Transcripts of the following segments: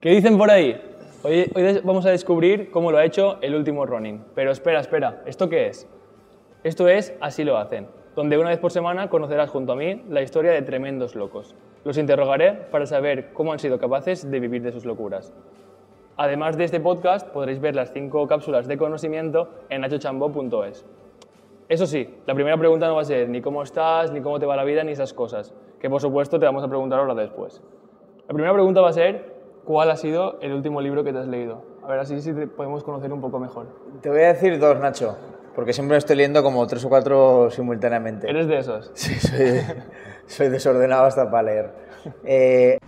¿Qué dicen por ahí? Hoy, hoy vamos a descubrir cómo lo ha hecho el último Ronin. Pero espera, espera, ¿esto qué es? Esto es Así lo hacen, donde una vez por semana conocerás junto a mí la historia de tremendos locos. Los interrogaré para saber cómo han sido capaces de vivir de sus locuras. Además de este podcast, podréis ver las cinco cápsulas de conocimiento en nachochambo.es. Eso sí, la primera pregunta no va a ser ni cómo estás, ni cómo te va la vida, ni esas cosas, que por supuesto te vamos a preguntar ahora después. La primera pregunta va a ser, ¿cuál ha sido el último libro que te has leído? A ver, así sí te podemos conocer un poco mejor. Te voy a decir dos, Nacho, porque siempre estoy leyendo como tres o cuatro simultáneamente. ¿Eres de esos? Sí, soy, soy desordenado hasta para leer. Eh,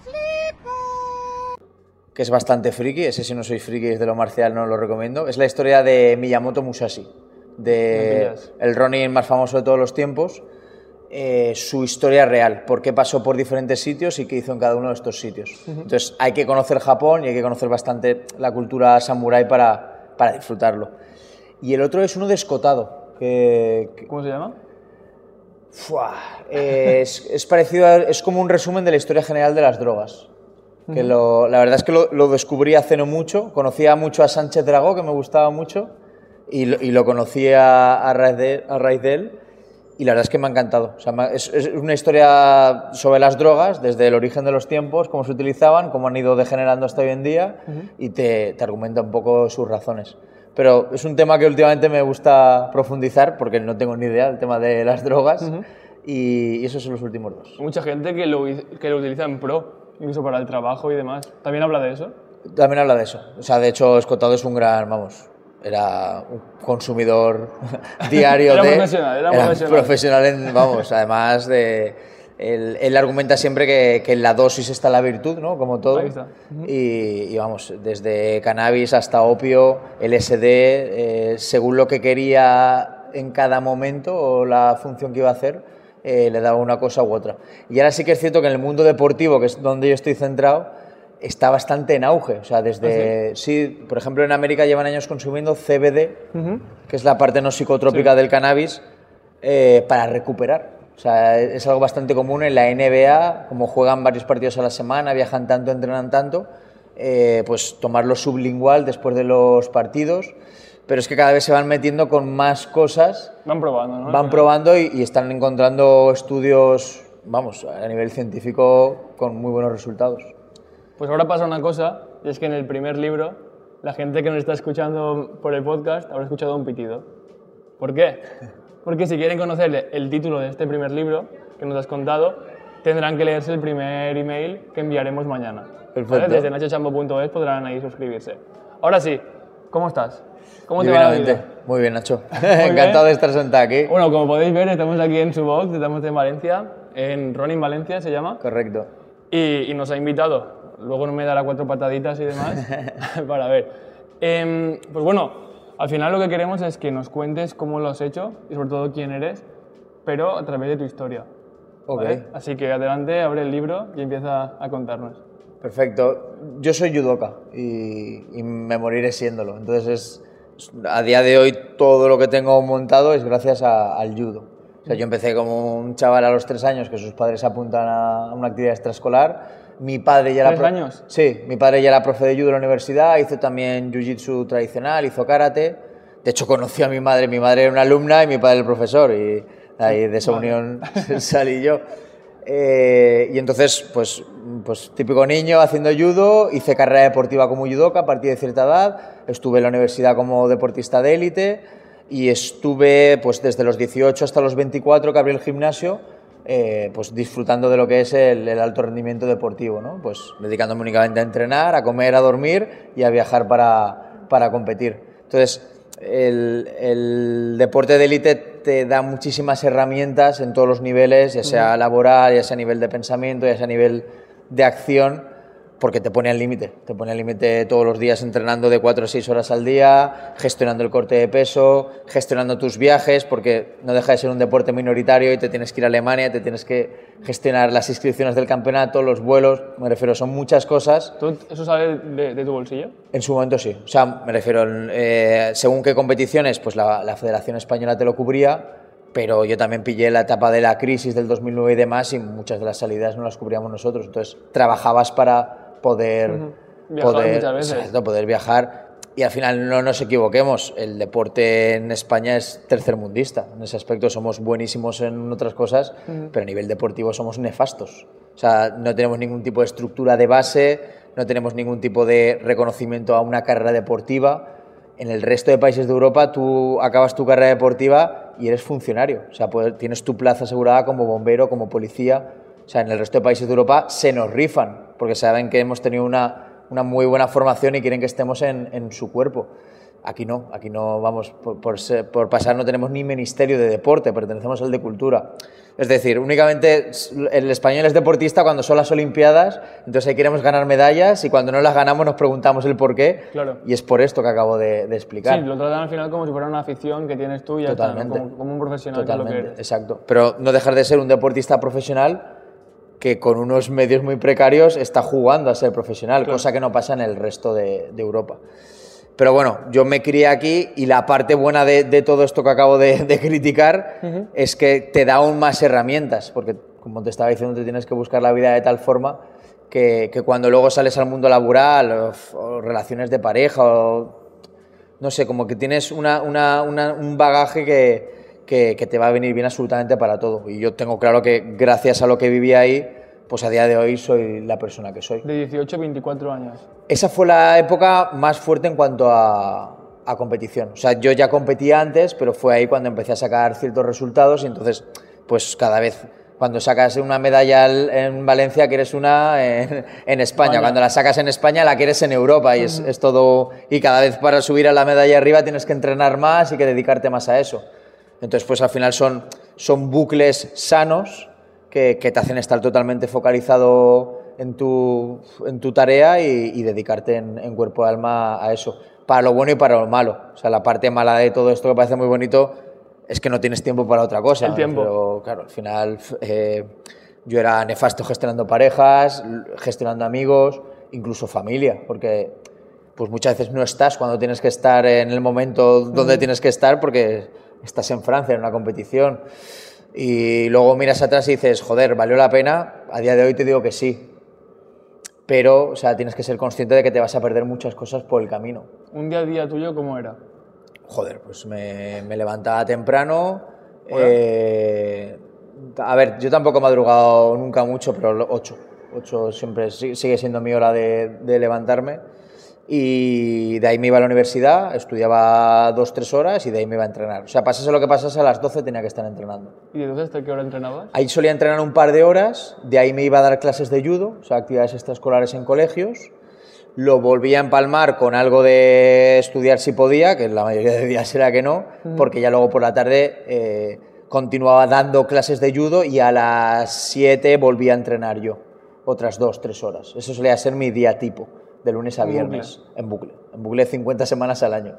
que es bastante friki, ese si no soy friki es de lo marcial, no lo recomiendo. Es la historia de Miyamoto Musashi, de el Ronin más famoso de todos los tiempos. Eh, su historia real, por qué pasó por diferentes sitios y qué hizo en cada uno de estos sitios. Entonces hay que conocer Japón y hay que conocer bastante la cultura samurái para, para disfrutarlo. Y el otro es uno de escotado, que, que- ¿Cómo se llama? Fua, eh, es, es parecido, a- es como un resumen de la historia general de las drogas. Que lo- la verdad es que lo, lo descubrí hace no mucho. Conocía mucho a Sánchez Dragó, que me gustaba mucho, y lo, y lo conocí a, a raíz de, a raíz de él. Y la verdad es que me ha encantado. O sea, es, es una historia sobre las drogas, desde el origen de los tiempos, cómo se utilizaban, cómo han ido degenerando hasta hoy en día, y te, te argumenta un poco sus razones. Pero es un tema que últimamente me gusta profundizar, porque no tengo ni idea del tema de las drogas, y, y esos son los últimos dos. Mucha gente que lo, que lo utiliza en pro, incluso para el trabajo y demás. ¿También habla de eso? También habla de eso. O sea, de hecho, Escotado es un gran, vamos, era un consumidor diario Era de... profesional, era profesional. profesional en, vamos, además de... Él, él argumenta siempre que, que en la dosis está la virtud, ¿no? Como todo. Ahí está. y, y vamos, desde cannabis hasta opio, LSD, eh, según lo que quería en cada momento o la función que iba a hacer, eh, le daba una cosa u otra. Y ahora sí que es cierto que en el mundo deportivo, que es donde yo estoy centrado, está bastante en auge. O sea, desde. sí, por ejemplo, en América llevan años consumiendo CBD, que es la parte no psicotrópica del cannabis, eh, para recuperar. O sea, es algo bastante común en la NBA, como juegan varios partidos a la semana, viajan tanto, entrenan tanto, eh, pues tomarlo sublingual después de los partidos. Pero es que cada vez se van metiendo con más cosas, Van probando, ¿no? van probando y, y están encontrando estudios, vamos, a nivel científico con muy buenos resultados. Pues ahora pasa una cosa, y es que en el primer libro, la gente que nos está escuchando por el podcast habrá escuchado un pitido. ¿Por qué? Porque si quieren conocer el título de este primer libro que nos has contado, tendrán que leerse el primer email que enviaremos mañana. ¿vale? Desde nachochambo.es podrán ahí suscribirse. Ahora sí, ¿cómo estás? ¿Cómo te va la vida? Muy bien, Nacho. Encantado de estar sentado aquí. Bueno, como podéis ver, estamos aquí en su box, estamos en Valencia, en Ronin Valencia se llama. Correcto. y, y nos ha invitado. Luego no me dará cuatro pataditas y demás para ver. Em, pues bueno, al final lo que queremos es que nos cuentes cómo lo has hecho y sobre todo quién eres, pero a través de tu historia. Ok. ¿vale? Así que adelante, abre el libro y empieza a contarnos. Perfecto. Yo soy judoka y, y me moriré siéndolo. Entonces, es, es- a día de hoy, todo lo que tengo montado es gracias a- al judo. Sea, yo empecé como un chaval a los tres años que sus padres apuntan a una actividad extraescolar. Mi padre ya era... ¿Tres años? Sí, mi padre ya era profe de judo en la universidad, hizo también jiu-jitsu tradicional, hizo karate. De hecho, conocí a mi madre. Mi madre era una alumna y mi padre el profesor. Y ahí de esa unión salí yo. Eh, y entonces, pues, pues típico niño haciendo judo, hice carrera deportiva como judoka a partir de cierta edad, estuve en la universidad como deportista de élite y estuve pues desde los 18 hasta los 24 que abrí el gimnasio, eh, pues disfrutando de lo que es el, el alto rendimiento deportivo, ¿no? Pues dedicándome únicamente a entrenar, a comer, a dormir y a viajar para, para competir. Entonces, el, el deporte de élite te da muchísimas herramientas en todos los niveles, ya sea laboral, ya sea a nivel de pensamiento, ya sea a nivel de acción, porque te pone al límite. Te pone al límite todos los días entrenando de 4 a 6 horas al día, gestionando el corte de peso, gestionando tus viajes, porque no deja de ser un deporte minoritario y te tienes que ir a Alemania, te tienes que gestionar las inscripciones del campeonato, los vuelos, me refiero, son muchas cosas. ¿Tú- ¿Eso sale de, de tu bolsillo? En su momento sí. O sea, me refiero, eh, según qué competiciones, pues la, la Federación Española te lo cubría, pero yo también pillé la etapa de la crisis del 2009 y demás y muchas de las salidas no las cubríamos nosotros. Entonces, trabajabas para poder Viajar poder, muchas veces. exacto, poder viajar y al final no nos equivoquemos, el deporte en España es tercermundista. En ese aspecto somos buenísimos en otras cosas, pero a nivel deportivo somos nefastos. O sea, no tenemos ningún tipo de estructura de base, no tenemos ningún tipo de reconocimiento a una carrera deportiva. En el resto de países de Europa tú acabas tu carrera deportiva y eres funcionario. O sea, pues, tienes tu plaza asegurada como bombero, como policía. O sea, en el resto de países de Europa se nos rifan porque saben que hemos tenido una una muy buena formación y quieren que estemos en, en su cuerpo. Aquí no, aquí no, vamos, por, por, ser- por pasar no tenemos ni ministerio de deporte, pertenecemos al de cultura. Es decir, únicamente el español es deportista cuando son las Olimpiadas, entonces ahí queremos ganar medallas y cuando no las ganamos nos preguntamos el por qué. Claro. Y es por esto que acabo de, de explicar. Sí, lo tratan al final como si fuera una afición que tienes tú y ya está, ¿no? Totalmente. como, como un profesional que es lo que Totalmente, eres. exacto. Pero no dejar de ser un deportista profesional que con unos medios muy precarios está jugando a ser profesional, Claro. cosa que no pasa en el resto de, de Europa. Pero bueno, yo me crié aquí y la parte buena de, de todo esto que acabo de, de criticar es que te da aún más herramientas, porque como te estaba diciendo, te tienes que buscar la vida de tal forma que, que cuando luego sales al mundo laboral o, o relaciones de pareja o no sé, como que tienes una- una- una- un bagaje que, que- que te va a venir bien absolutamente para todo. Y yo tengo claro que gracias a lo que viví ahí, pues a día de hoy soy la persona que soy. De 18 a 24 años. Esa fue la época más fuerte en cuanto a, a competición. O sea, yo ya competía antes, pero fue ahí cuando empecé a sacar ciertos resultados y entonces, pues cada vez, cuando sacas una medalla al- en Valencia, quieres una en, en España. España. Cuando la sacas en España, la quieres en Europa y es, es todo... Y cada vez para subir a la medalla arriba tienes que entrenar más y que dedicarte más a eso. Entonces, pues al final son, son bucles sanos que, que te hacen estar totalmente focalizado en tu, en tu tarea y, y dedicarte en, en cuerpo y alma a eso. Para lo bueno y para lo malo. O sea, la parte mala de todo esto que parece muy bonito es que no tienes tiempo para otra cosa. El tiempo. Pero claro, al final eh, yo era nefasto gestionando parejas, gestionando amigos, incluso familia, porque pues muchas veces no estás cuando tienes que estar en el momento donde tienes que estar porque estás en Francia en una competición. Y luego miras atrás y dices, joder, ¿valió la pena? A día de hoy te digo que sí. Pero, o sea, tienes que ser consciente de que te vas a perder muchas cosas por el camino. Un día a día tuyo, ¿cómo era? Joder, pues me, me levantaba temprano. eh, a ver, yo tampoco he madrugado nunca mucho, pero 8. 8 siempre si- sigue siendo mi hora de, de levantarme. Y de ahí me iba a la universidad, estudiaba 2-3 horas y de ahí me iba a entrenar. O sea, pasase lo que pasase, a las 12 tenía que estar entrenando. ¿Y entonces hasta qué hora entrenabas? Ahí solía entrenar un par de horas, de ahí me iba a dar clases de judo, o sea, actividades extraescolares en colegios. Lo volvía a empalmar con algo de estudiar si podía, que la mayoría de días era que no, porque ya luego por la tarde eh, continuaba dando clases de judo y a las 7 volvía a entrenar yo, otras 2, 3 horas. Eso solía ser mi día tipo, de lunes a En viernes, en bucle, en bucle 50 semanas al año.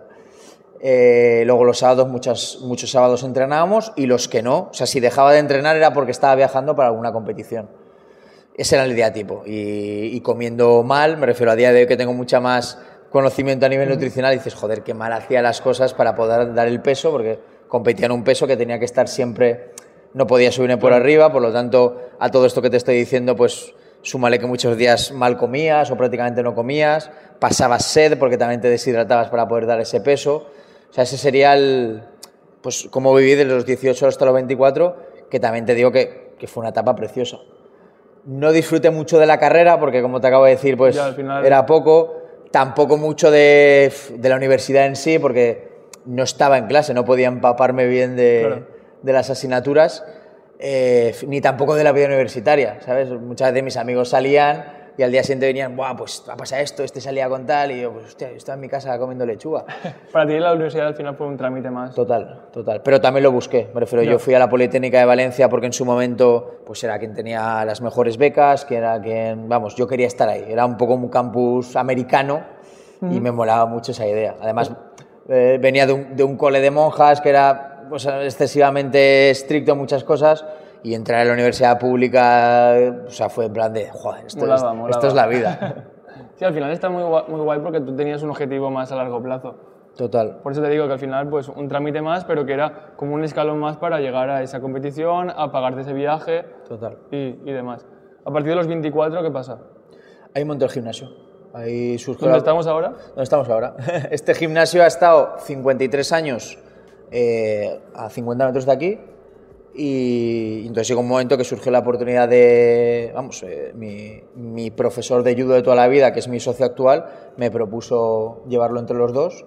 Eh, luego los sábados, muchas, muchos sábados entrenábamos y los que no, o sea, si dejaba de entrenar era porque estaba viajando para alguna competición. Ese era el día tipo. Y, y comiendo mal, me refiero a día de hoy que tengo mucha más conocimiento a nivel nutricional, y dices, joder, qué mal hacía las cosas para poder dar el peso, porque competía en un peso que tenía que estar siempre, no podía subirme por arriba, por lo tanto, a todo esto que te estoy diciendo, pues súmale que muchos días mal comías o prácticamente no comías, pasabas sed porque también te deshidratabas para poder dar ese peso. O sea, ese sería el, pues, cómo viví desde los 18 hasta los 24, que también te digo que, que fue una etapa preciosa. No disfruté mucho de la carrera porque, como te acabo de decir, pues Ya, al final- era poco. Tampoco mucho de, de la universidad en sí porque no estaba en clase, no podía empaparme bien de, Claro. de las asignaturas, eh, ni tampoco de la vida universitaria, ¿sabes? Muchas veces mis amigos salían y al día siguiente venían, Buah, pues va a pasar esto, este salía con tal, y yo, pues hostia, yo estaba en mi casa comiendo lechuga. Para ti la universidad al final fue un trámite más. Total, total. Pero también lo busqué. Me refiero, Ya. yo fui a la Politécnica de Valencia porque en su momento pues era quien tenía las mejores becas, que era quien, vamos, yo quería estar ahí. Era un poco un campus americano y me molaba mucho esa idea. Además, eh, venía de un, de un cole de monjas que era pues, excesivamente estricto en muchas cosas y entrar a la universidad pública, o sea, fue en plan de, joder, esto, Molaba, es, molaba. esto es la vida. Sí, al final está muy guay, muy guay porque tú tenías un objetivo más a largo plazo. Total. Por eso te digo que al final, pues un trámite más, pero que era como un escalón más para llegar a esa competición, a pagarte ese viaje Total. y, y demás. A partir de los 24, ¿qué pasa? Ahí monté el gimnasio. Ahí surgió ¿Dónde la- estamos ahora? ¿Dónde estamos ahora? Este gimnasio ha estado 53 años eh, a 50 metros de aquí y entonces llegó un momento que surgió la oportunidad de, vamos, eh, mi, mi profesor de judo de toda la vida, que es mi socio actual, me propuso llevarlo entre los dos.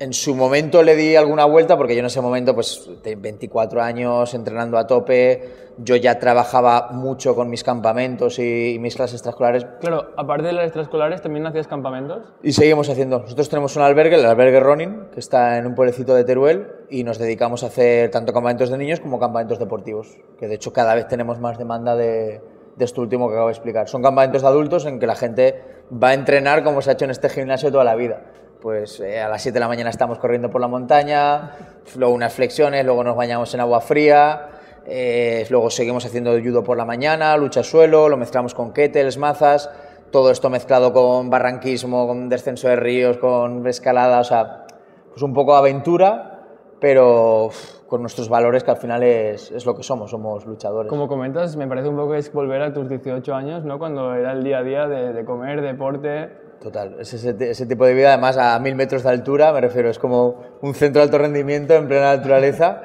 En su momento le di alguna vuelta porque yo en ese momento, pues, de 24 años entrenando a tope, yo ya trabajaba mucho con mis campamentos y, y mis clases extraescolares, Claro, aparte de las extraescolares, ¿también hacías campamentos? y seguimos haciendo. Nosotros tenemos un albergue, el albergue Ronin, que está en un pueblecito de Teruel, y nos dedicamos a hacer tanto campamentos de niños como campamentos deportivos, que de hecho cada vez tenemos más demanda de, de esto último que acabo de explicar. Son campamentos de adultos en que la gente va a entrenar como se ha hecho en este gimnasio toda la vida. Pues eh, a las 7 de la mañana estamos corriendo por la montaña, luego unas flexiones, luego nos bañamos en agua fría, eh, luego seguimos haciendo judo por la mañana, lucha suelo, lo mezclamos con kettles, mazas, todo esto mezclado con barranquismo, con descenso de ríos, con escalada, o sea, pues un poco aventura, pero con nuestros valores que al final es, es lo que somos, somos luchadores. Como comentas, me parece un poco es volver a tus 18 años, ¿no? Cuando era el día a día de comer, deporte. Total, es ese, ese tipo de vida, además a mil metros de altura, me refiero, es como un centro de alto rendimiento en plena naturaleza,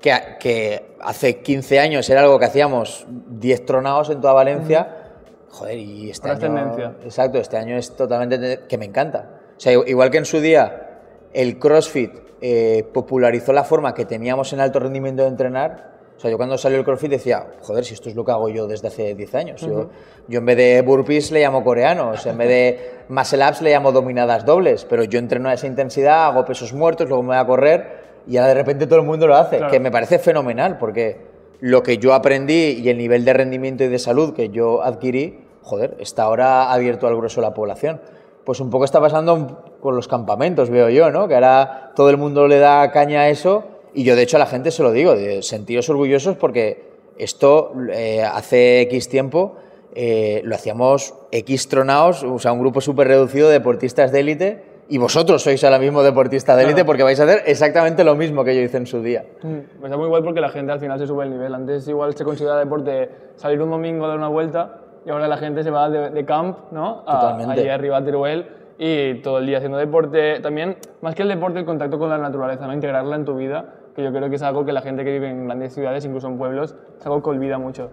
que, que hace 15 años era algo que hacíamos 10 tronados en toda Valencia, joder, y este Ahora es año... tendencia. Exacto, este año es totalmente... que me encanta. O sea, igual que en su día el CrossFit eh, popularizó la forma que teníamos en alto rendimiento de entrenar, o sea, yo cuando salió el CrossFit decía, joder, si esto es lo que hago yo desde hace 10 años. yo, yo en vez de burpees le llamo coreanos, en vez de muscle ups le llamo dominadas dobles, pero yo entreno a esa intensidad, hago pesos muertos, luego me voy a correr y ahora de repente todo el mundo lo hace, Claro. que me parece fenomenal porque lo que yo aprendí y el nivel de rendimiento y de salud que yo adquirí, joder, está ahora abierto al grueso de la población. Pues un poco está pasando con los campamentos, veo yo, ¿no? Que ahora todo el mundo le da caña a eso y yo de hecho a la gente se lo digo, de sentiros orgullosos porque esto eh, hace X tiempo eh, lo hacíamos X tronaos, o sea, un grupo súper reducido de deportistas de élite y vosotros sois ahora mismo deportistas de élite Claro. porque vais a hacer exactamente lo mismo que yo hice en su día. Mm, Está muy guay porque la gente al final se sube el nivel. Antes igual se considera deporte salir un domingo a dar una vuelta y ahora la gente se va de, de camp, ¿no? A, allí arriba a Teruel y todo el día haciendo deporte. También, más que el deporte, el contacto con la naturaleza, ¿no? Integrarla en tu vida, que yo creo que es algo que la gente que vive en grandes ciudades, incluso en pueblos, es algo que olvida mucho.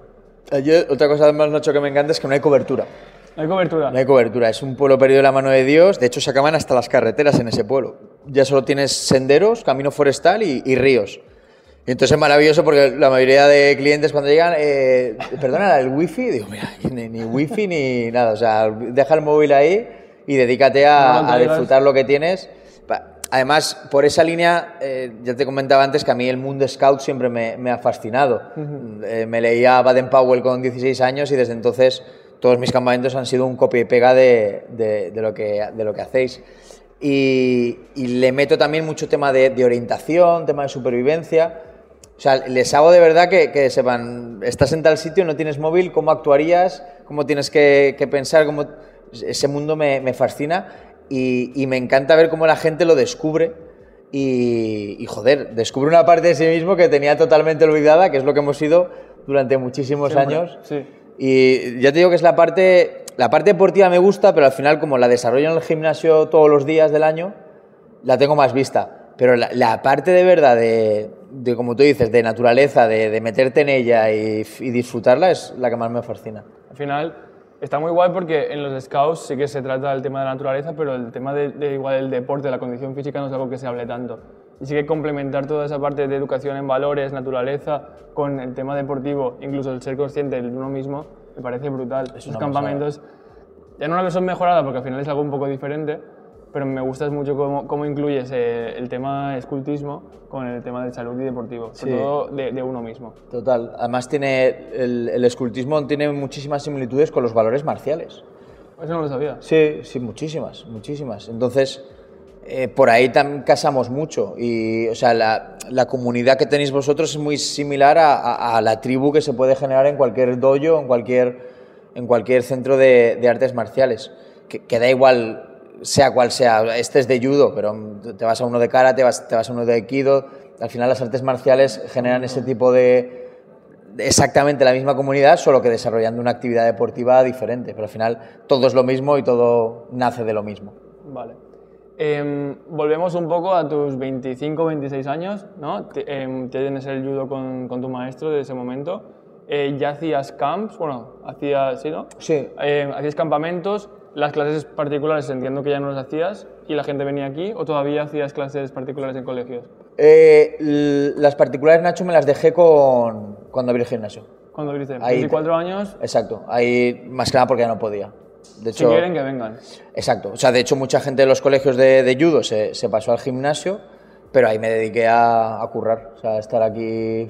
Yo, otra cosa además, Nacho, que me encanta es que no hay cobertura. No hay cobertura. No hay cobertura, es un pueblo perdido de la mano de Dios. De hecho, se acaban hasta las carreteras en ese pueblo. Ya solo tienes senderos, camino forestal y, y ríos. Y entonces es maravilloso porque la mayoría de clientes cuando llegan, eh, perdona, el wifi, digo, mira, ni, ni wifi ni nada. O sea, deja el móvil ahí y dedícate a, a disfrutar lo que tienes. Además, por esa línea, eh, ya te comentaba antes que a mí el mundo scout siempre me, me ha fascinado. Eh, me leía Baden Powell con 16 años y desde entonces todos mis campamentos han sido un copia y pega de, de- de lo, que, de lo que hacéis. Y, y le meto también mucho tema de, de orientación, tema de supervivencia. O sea, les hago de verdad que, que sepan, estás en tal sitio, no tienes móvil, ¿cómo actuarías? ¿Cómo tienes que, que pensar? ¿Cómo... Ese mundo me, me fascina y, y me encanta ver cómo la gente lo descubre y, y, joder, descubre una parte de sí mismo que tenía totalmente olvidada, que es lo que hemos sido durante muchísimos Siempre, años. Sí. Y ya te digo que es la parte, la parte deportiva me gusta, pero al final como la desarrollo en el gimnasio todos los días del año, la tengo más vista. Pero la, la parte de verdad de, de, como tú dices, de naturaleza, de, de meterte en ella y, y disfrutarla es la que más me fascina. Al final está muy guay porque en los scouts sí que se trata del tema de la naturaleza, pero el tema de, de igual el deporte, la condición física no es algo que se hable tanto. Y sí que complementar toda esa parte de educación en valores, naturaleza, con el tema deportivo, incluso el ser consciente de uno mismo, me parece brutal. Esos campamentos, ya no una versión mejorada porque al final es algo un poco diferente, pero me gusta mucho cómo, cómo incluyes eh, el tema escultismo con el tema de salud y deportivo, sobre Sí. todo de, de uno mismo. Total. Además tiene el, el escultismo tiene muchísimas similitudes con los valores marciales. Eso no lo sabía. Sí, sí, muchísimas, muchísimas. Entonces, eh, por ahí también casamos mucho. Y, o sea, la, la comunidad que tenéis vosotros es muy similar a, a- a la tribu que se puede generar en cualquier dojo, en cualquier, en cualquier centro de, de artes marciales. Que, que da igual, sea cual sea. Este es de judo, pero te vas a uno de karate, vas, te vas a uno de aikido. Al final las artes marciales generan ese tipo de, exactamente la misma comunidad, solo que desarrollando una actividad deportiva diferente. Pero al final todo es lo mismo y todo nace de lo mismo. Vale. Em, volvemos un poco a tus 25, 26 años, ¿no? Em, tienes el judo con, con, tu maestro de ese momento. Eh, ¿Ya hacías camps? Bueno, hacías, ¿sí, no? Sí. Eh, ¿Hacías campamentos? Las clases particulares entiendo que ya no las hacías y la gente venía aquí o todavía hacías clases particulares en colegios? Eh, las particulares, Nacho, me las dejé con, cuando abrí el gimnasio. Cuando abriste, 24 años. Exacto, ahí más que nada porque ya no podía. De hecho, si quieren que vengan. Exacto, o sea, de hecho mucha gente de los colegios de, de judo se, se, pasó al gimnasio, pero ahí me dediqué a, a currar, o sea, a estar aquí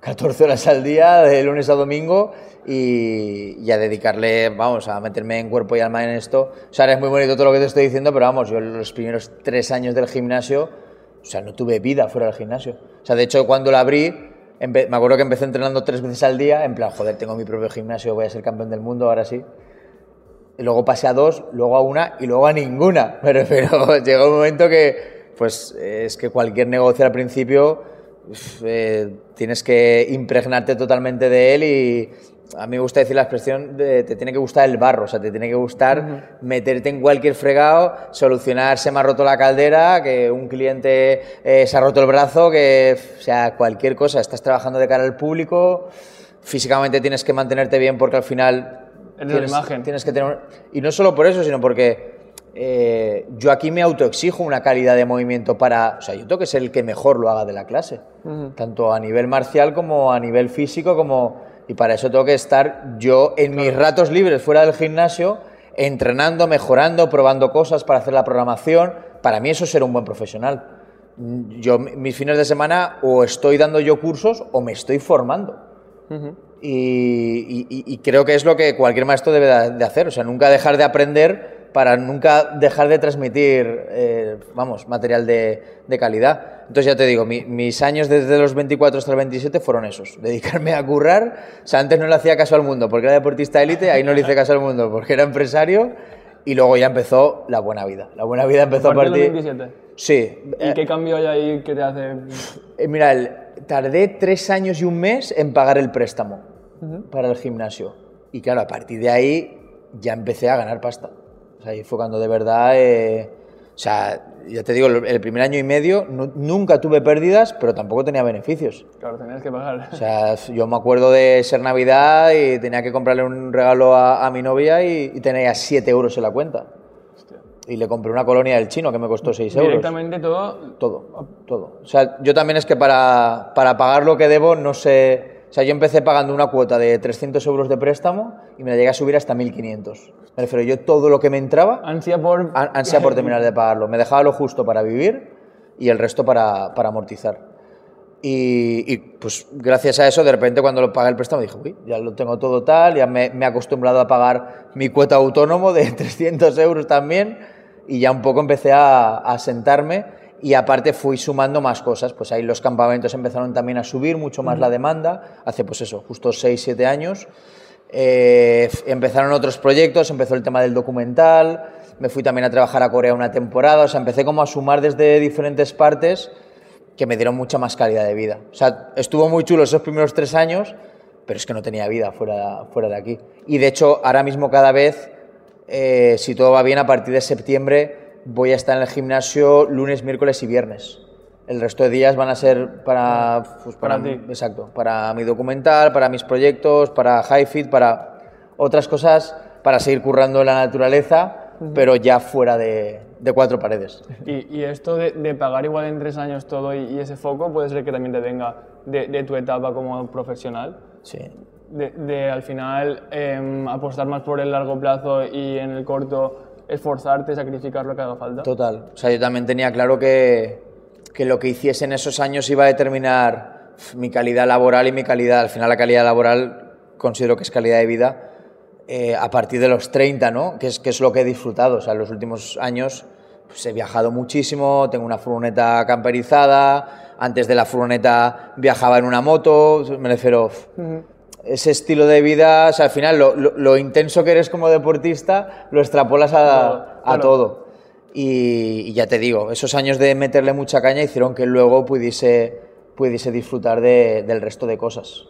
14 horas al día, de lunes a domingo, y, a dedicarle, vamos, a meterme en cuerpo y alma en esto. O sea, es muy bonito todo lo que te estoy diciendo, pero vamos, yo los primeros tres años del gimnasio, o sea, no tuve vida fuera del gimnasio. O sea, de hecho, cuando lo abrí, me acuerdo que empecé entrenando tres veces al día, en plan, joder, tengo mi propio gimnasio, voy a ser campeón del mundo, ahora sí. Y luego pasé a dos, luego a una y luego a ninguna. Pero, pero llegó un momento que, pues, es que cualquier negocio al principio eh, tienes que impregnarte totalmente de él y a mí me gusta decir la expresión de te tiene que gustar el barro, o sea, te tiene que gustar meterte en cualquier fregado, solucionar se me ha roto la caldera, que un cliente eh, se ha roto el brazo, que, o sea, cualquier cosa, estás trabajando de cara al público, físicamente tienes que mantenerte bien porque al final... Tienes, imagen. tienes que tener... Y no solo por eso, sino porque eh, yo aquí me autoexijo una calidad de movimiento para, o sea, yo tengo que ser el que mejor lo haga de la clase, tanto a nivel marcial como a nivel físico, como y para eso tengo que estar yo en mis ratos libres fuera del gimnasio entrenando, mejorando, probando cosas para hacer la programación. Para mí eso es ser un buen profesional. Yo mis fines de semana o estoy dando yo cursos o me estoy formando. y, creo que es lo que cualquier maestro debe de hacer, o sea, nunca dejar de aprender para nunca dejar de transmitir, eh, vamos, material de, de, calidad. Entonces ya te digo, mis años desde los 24 hasta los 27 fueron esos, dedicarme a currar. O sea, antes no le hacía caso al mundo porque era deportista élite, ahí no le hice caso al mundo porque era empresario y luego ya empezó la buena vida. La buena vida empezó a partir... de 27? Sí. ¿Y qué cambio hay ahí que te hace...? Eh, mira, tardé tres años y un mes en pagar el préstamo para el gimnasio. Y claro, a partir de ahí ya empecé a ganar pasta. O sea, ahí fue cuando de verdad, eh, o sea, ya te digo, el primer año y medio nunca tuve pérdidas, pero tampoco tenía beneficios. Claro, tenías que pagar. O sea, yo me acuerdo de ser Navidad y tenía que comprarle un regalo a, mi novia y, tenía 7 euros en la cuenta. Y le compré una colonia del chino que me costó 6 euros. ¿Directamente todo? Todo, todo. O sea, yo también es que para, para pagar lo que debo no sé o sea, yo empecé pagando una cuota de 300 euros de préstamo y me la llegué a subir hasta 1.500. Me refiero, yo todo lo que me entraba... Ansia por... Ansia por terminar de pagarlo. Me dejaba lo justo para vivir y el resto para, para amortizar. Y, pues gracias a eso, de repente cuando lo pagué el préstamo dije, uy, ya lo tengo todo tal, ya me, me, he acostumbrado a pagar mi cuota autónomo de 300 euros también y ya un poco empecé a, a sentarme y aparte fui sumando más cosas, pues ahí los campamentos empezaron también a subir mucho más la demanda, hace pues eso, justo 6, 7 años. Eh, empezaron otros proyectos, empezó el tema del documental, me fui también a trabajar a Corea una temporada, o sea, empecé como a sumar desde diferentes partes que me dieron mucha más calidad de vida. O sea, estuvo muy chulo esos primeros tres años, pero es que no tenía vida fuera, fuera de aquí. Y de hecho, ahora mismo cada vez, eh, si todo va bien, a partir de septiembre voy a estar en el gimnasio lunes, miércoles y viernes. El resto de días van a ser para, pues, para, ti. Exacto, para mi documental, para mis proyectos, para HiFit, para otras cosas, para seguir currando la naturaleza, pero ya fuera de, de cuatro paredes. ¿Y, y esto de, de, pagar igual en tres años todo y, ese foco puede ser que también te venga de, de tu etapa como profesional? Sí. De, de al final eh, apostar más por el largo plazo y en el corto esforzarte, sacrificar lo que haga falta. Total. O sea, yo también tenía claro que, que lo que hiciese en esos años iba a determinar mi calidad laboral y mi calidad, al final la calidad laboral considero que es calidad de vida eh, a partir de los 30, ¿no? Que es, que es lo que he disfrutado. O sea, en los últimos años pues, he viajado muchísimo, tengo una furgoneta camperizada, antes de la furgoneta viajaba en una moto, me refiero ese estilo de vida, o sea, al final lo, intenso que eres como deportista lo extrapolas a, todo. Y, ya te digo, esos años de meterle mucha caña hicieron que luego pudiese, pudiese disfrutar del resto de cosas.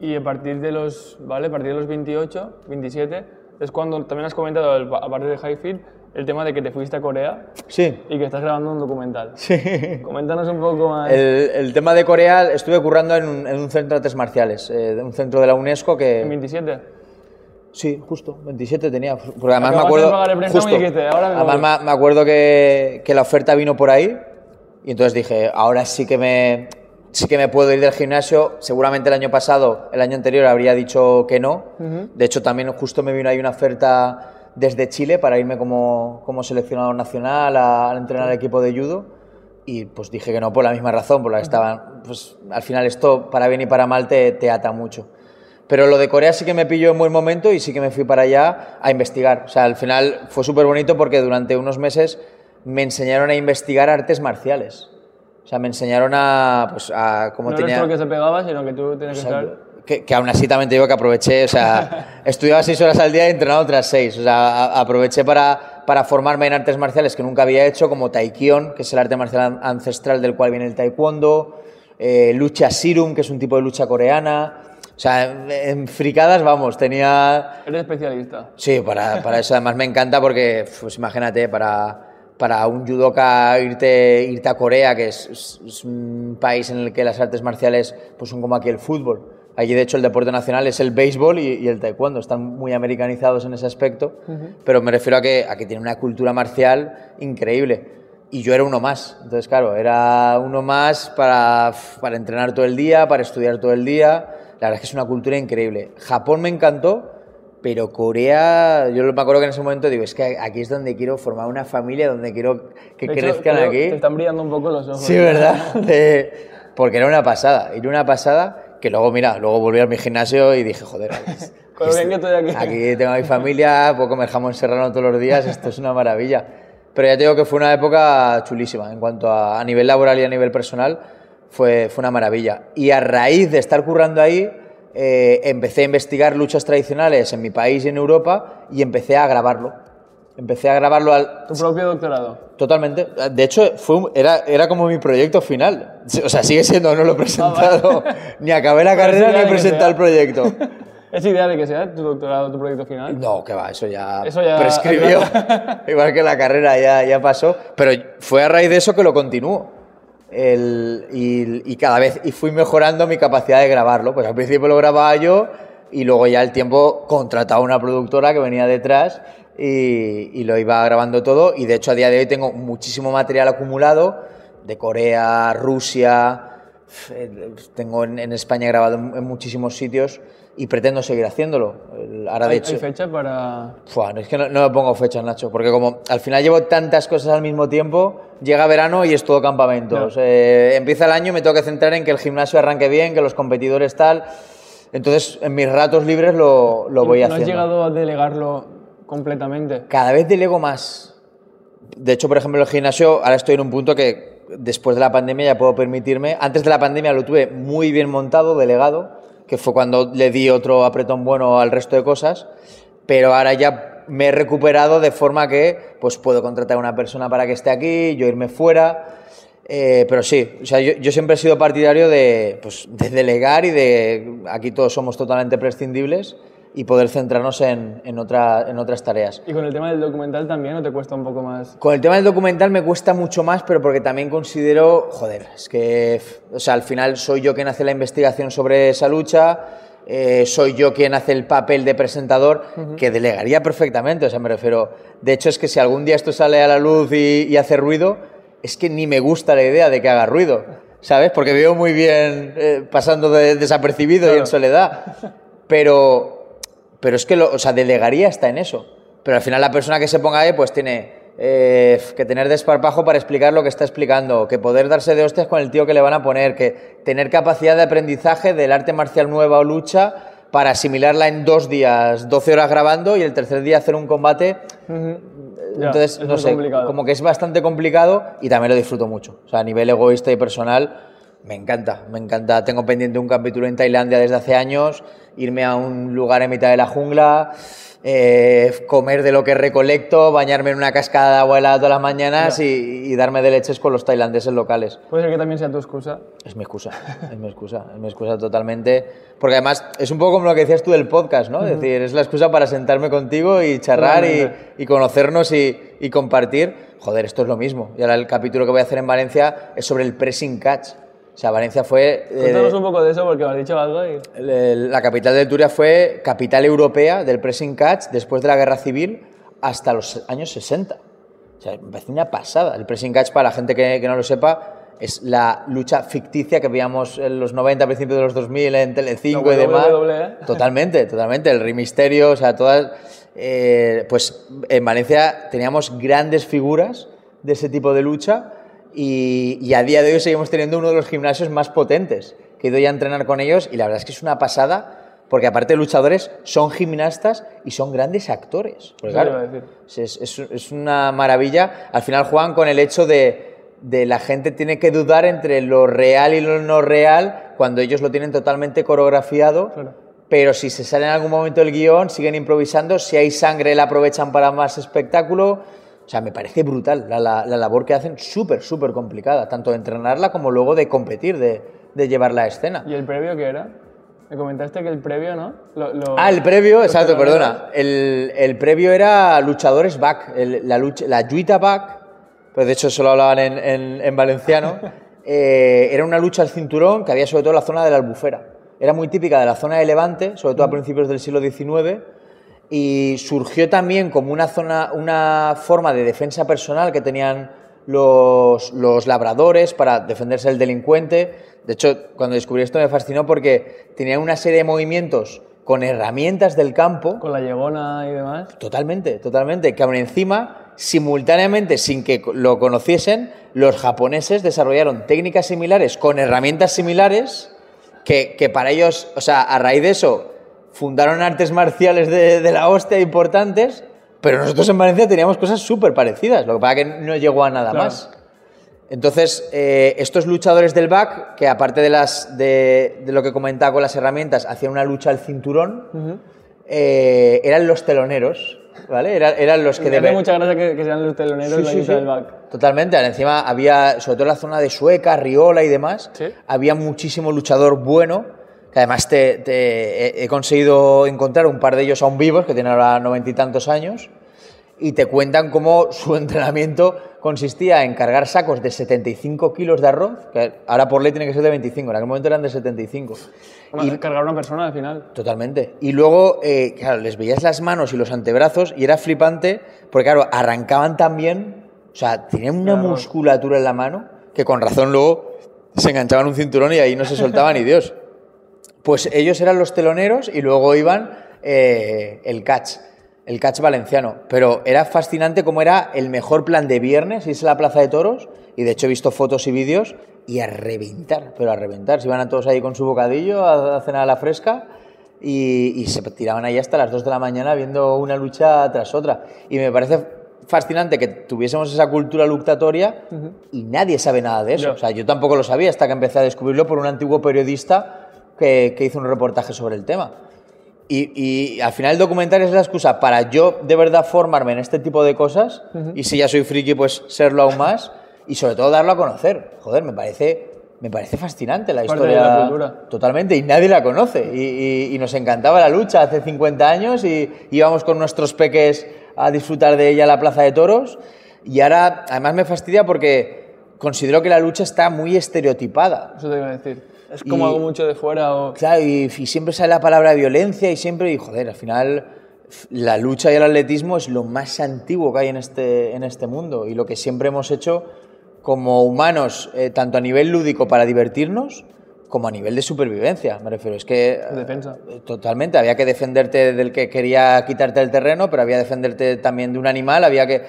Y a partir de los, ¿vale? A partir de los 28, 27, es cuando también has comentado, a partir de Highfield, el tema de que te fuiste a Corea Sí. y que estás grabando un documental. Sí. Coméntanos un poco más. El, el tema de Corea, estuve currando en un, en un centro de artes marciales, eh, un centro de la UNESCO ¿En que... 27? Sí, justo, 27 tenía. Porque además me acuerdo... de y dijiste, "Ahora me además voy". me, me acuerdo que, que la oferta vino por ahí y entonces dije, ahora sí que me... Sí que me puedo ir del gimnasio. Seguramente el año pasado, el año anterior, habría dicho que no. De hecho, también justo me vino ahí una oferta desde Chile para irme como, como seleccionador nacional a, a entrenar al equipo de judo. Y pues dije que no por la misma razón, por la que estaban. Pues al final esto, para bien y para mal, te, te ata mucho. Pero lo de Corea sí que me pilló en buen momento y sí que me fui para allá a investigar. O sea, al final fue súper bonito porque durante unos meses me enseñaron a investigar artes marciales. O sea, me enseñaron a, pues, a cómo no tenía... tú el que se pegaba, sino que tú tienes que O sea, estar... que, que aún así también te digo que aproveché, o sea, estudiaba seis horas al día y entrenaba otras seis. O sea, a- aproveché para, para formarme en artes marciales que nunca había hecho, como Taekyon, que es el arte marcial an- ancestral del cual viene el Taekwondo, eh, lucha Sirum, que es un tipo de lucha coreana. O sea, en- fricadas, vamos, tenía... Eres especialista. Sí, para, para eso además me encanta porque, pues imagínate, para, para un judoka irte, irte a Corea, que es, es- es un país en el que las artes marciales pues son como aquí el fútbol. Allí, de hecho, el deporte nacional es el béisbol y, y el taekwondo. Están muy americanizados en ese aspecto, pero me refiero a que, a que tiene una cultura marcial increíble. Y yo era uno más. Entonces, claro, era uno más para, para entrenar todo el día, para estudiar todo el día. La verdad es que es una cultura increíble. Japón me encantó, pero Corea, yo me acuerdo que en ese momento digo, es que aquí es donde quiero formar una familia, donde quiero que De crezcan aquí. Te están brillando un poco los ojos. Sí, ¿verdad? De- porque era una pasada, era una pasada que luego, mira, luego volví a mi gimnasio y dije, joder, Con lo bien que estoy aquí. aquí tengo a mi familia, puedo comer jamón serrano todos los días, esto es una maravilla. Pero ya te digo que fue una época chulísima en cuanto a, a nivel laboral y a nivel personal, fue, fue una maravilla. Y a raíz de estar currando ahí, eh, empecé a investigar luchas tradicionales en mi país y en Europa y empecé a grabarlo. Empecé a grabarlo al, Tu propio doctorado. Totalmente. De hecho, fue un- era, era como mi proyecto final. O sea, sigue siendo, no lo he presentado. Ni acabé la carrera ni he presentado el proyecto. ¿Es idea de que sea tu doctorado, tu proyecto final? No, que va, eso ya, Eso ya- prescribió. Igual que la carrera ya, ya pasó. Pero fue a raíz de eso que lo continúo. El- y, y cada vez y fui mejorando mi capacidad de grabarlo. Pues al principio lo grababa yo y luego ya el tiempo contrataba una productora que venía detrás y, y lo iba grabando todo. Y de hecho a día de hoy tengo muchísimo material acumulado de Corea, Rusia. eh, Tengo en, en España grabado en, en muchísimos sitios y pretendo seguir haciéndolo. Ahora de ¿Hay, hecho... hay fecha para...? Fua, no, es que no, no me pongo fechas, Nacho, porque como al final llevo tantas cosas al mismo tiempo, llega verano y es todo campamentos. Eh, empieza el año y me tengo que centrar en que el gimnasio arranque bien, que los competidores tal. Entonces, en mis ratos libres lo, lo voy ¿No haciendo. has llegado a delegarlo completamente? Cada vez delego más. De hecho, por ejemplo, el gimnasio, ahora estoy en un punto que después de la pandemia ya puedo permitirme. Antes de la pandemia lo tuve muy bien montado, delegado, que fue cuando le di otro apretón bueno al resto de cosas. Pero ahora ya me he recuperado de forma que pues puedo contratar a una persona para que esté aquí, yo irme fuera. Eh, pero sí, o sea, yo, siempre he sido partidario de, pues, de delegar y de aquí todos somos totalmente prescindibles y poder centrarnos en, en, otra- en otras tareas. ¿Y con el tema del documental también o te cuesta un poco más? Con el tema del documental me cuesta mucho más, pero porque también considero, joder, es que, o sea, al final soy yo quien hace la investigación sobre esa lucha, eh, soy yo quien hace el papel de presentador, que delegaría perfectamente, o sea, me refiero, de hecho es que si algún día esto sale a la luz y, y hace ruido, es que ni me gusta la idea de que haga ruido, ¿sabes? Porque veo muy bien eh, pasando de- desapercibido y Claro. en soledad, pero pero es que, lo, o sea, delegaría está en eso. Pero al final la persona que se ponga ahí, pues tiene eh, que tener desparpajo para explicar lo que está explicando, que poder darse de hostias con el tío que le van a poner, que tener capacidad de aprendizaje del arte marcial nueva o lucha para asimilarla en dos días, 12 horas grabando y el tercer día hacer un combate. Entonces, es no sé, complicado. como que es bastante complicado y también lo disfruto mucho. O sea, a nivel egoísta y personal, Me encanta, me encanta. Tengo pendiente un capítulo en Tailandia desde hace años, irme a un lugar en mitad de la jungla, eh, comer de lo que recolecto, bañarme en una cascada de agua helada todas las mañanas y, y darme de leches con los tailandeses locales. Puede ser que también sea tu excusa. Es mi excusa, es mi excusa, es mi excusa totalmente. Porque además es un poco como lo que decías tú del podcast, ¿no? Es decir, es la excusa para sentarme contigo y charlar y, conocernos y, y compartir. Joder, esto es lo mismo. Y ahora el capítulo que voy a hacer en Valencia es sobre el pressing catch. O sea, Valencia fue... eh, Cuéntanos un poco de eso porque me has dicho algo y... la capital del Turia fue capital europea del pressing catch después de la guerra civil hasta los años 60. O sea, me parece una pasada. El pressing catch, para la gente que, que no lo sepa, es la lucha ficticia que veíamos en los 90, a principios de los 2000 en Telecinco y demás. WWE. Totalmente, totalmente. El Rey Misterio, o sea, todas. eh, pues en Valencia teníamos grandes figuras de ese tipo de lucha y, y a día de hoy seguimos teniendo uno de los gimnasios más potentes. Que he ido ya a entrenar con ellos y la verdad es que es una pasada porque aparte de luchadores son gimnastas y son grandes actores. Claro, a decir. es, es- es una maravilla. Al final juegan con el hecho de, de la gente tiene que dudar entre lo real y lo no real cuando ellos lo tienen totalmente coreografiado. Claro. Pero si se sale en algún momento el guion, siguen improvisando. Si hay sangre, la aprovechan para más espectáculo. O sea, me parece brutal la, la- la labor que hacen, súper, súper complicada, tanto de entrenarla como luego de competir, de, de llevarla a escena. ¿Y el previo qué era? Me comentaste que el previo, ¿no? Lo- lo- Ah, el previo, exacto, perdona. El, el previo era luchadores back, el- la, lucha, la Juita back, pues de hecho eso lo hablaban en, en- en valenciano. Eh, era una lucha al cinturón que había sobre todo en la zona de la albufera. Era muy típica de la zona de Levante, sobre todo a principios del siglo XIX, y surgió también como una, zona, una forma de defensa personal que tenían los, los labradores para defenderse del delincuente. De hecho, cuando descubrí esto me fascinó porque tenía una serie de movimientos con herramientas del campo, Con la llegona y demás. totalmente, totalmente, que aún encima, simultáneamente, sin que lo conociesen, los japoneses desarrollaron técnicas similares con herramientas similares que, que para ellos, o sea, a raíz de eso, fundaron artes marciales de, de la hostia importantes, pero nosotros en Valencia teníamos cosas súper parecidas, lo que pasa que no llegó a nada Claro. más. Entonces, eh, estos luchadores del back, que aparte de, las, de, de lo que comentaba con las herramientas, hacían una lucha al cinturón, eh, eran los teloneros, ¿vale? Era- eran los que Me deben- mucha gracia que, que sean los teloneros Sí, la sí, lucha sí. del back. Totalmente. Encima había, sobre todo en la zona de Sueca, Riola y demás, había muchísimo luchador bueno, que además te, te- he, he conseguido encontrar un par de ellos aún vivos, que tienen ahora noventa y tantos años, y te cuentan cómo su entrenamiento consistía en cargar sacos de 75 kilos de arroz, que ahora por ley tiene que ser de 25, en aquel momento eran de 75. Bueno, cargar a una persona al final. Totalmente. Y luego, eh, claro, les veías las manos y los antebrazos y era flipante porque, claro, arrancaban también, o sea, tenían una Claro. musculatura en la mano que con razón luego se enganchaban un cinturón y ahí no se soltaban ni Dios. Pues ellos eran los teloneros y luego iban eh, el catch, el catch valenciano. Pero era fascinante cómo era el mejor plan de viernes, irse a la Plaza de Toros, y de hecho he visto fotos y vídeos, y a reventar, pero a reventar. Se iban a todos ahí con su bocadillo a, a cenar a la fresca y, y se tiraban ahí hasta las 2 de la mañana viendo una lucha tras otra. Y me parece fascinante que tuviésemos esa cultura luctatoria y nadie sabe nada de eso. O sea, yo tampoco lo sabía hasta que empecé a descubrirlo por un antiguo periodista que, que hizo un reportaje sobre el tema. Y, y al final el documental es la excusa para yo de verdad formarme en este tipo de cosas y si ya soy friki pues serlo aún más y sobre todo darlo a conocer. Joder, me parece, me parece fascinante la Parte de historia. la cultura. Totalmente, y nadie la conoce. Y, y- y nos encantaba la lucha hace 50 años y íbamos con nuestros peques a disfrutar de ella a la Plaza de Toros. Y ahora, además me fastidia porque considero que la lucha está muy estereotipada. Eso te iba a decir. Es como Y- algo mucho de fuera o... Claro, y, y siempre sale la palabra violencia y siempre, y joder, al final la lucha y el atletismo es lo más antiguo que hay en este, en este mundo y lo que siempre hemos hecho como humanos, eh, tanto a nivel lúdico para divertirnos, como a nivel de supervivencia, me refiero. Es que... De defensa. eh, Totalmente, había que defenderte del que quería quitarte el terreno, pero había que defenderte también de un animal, había que...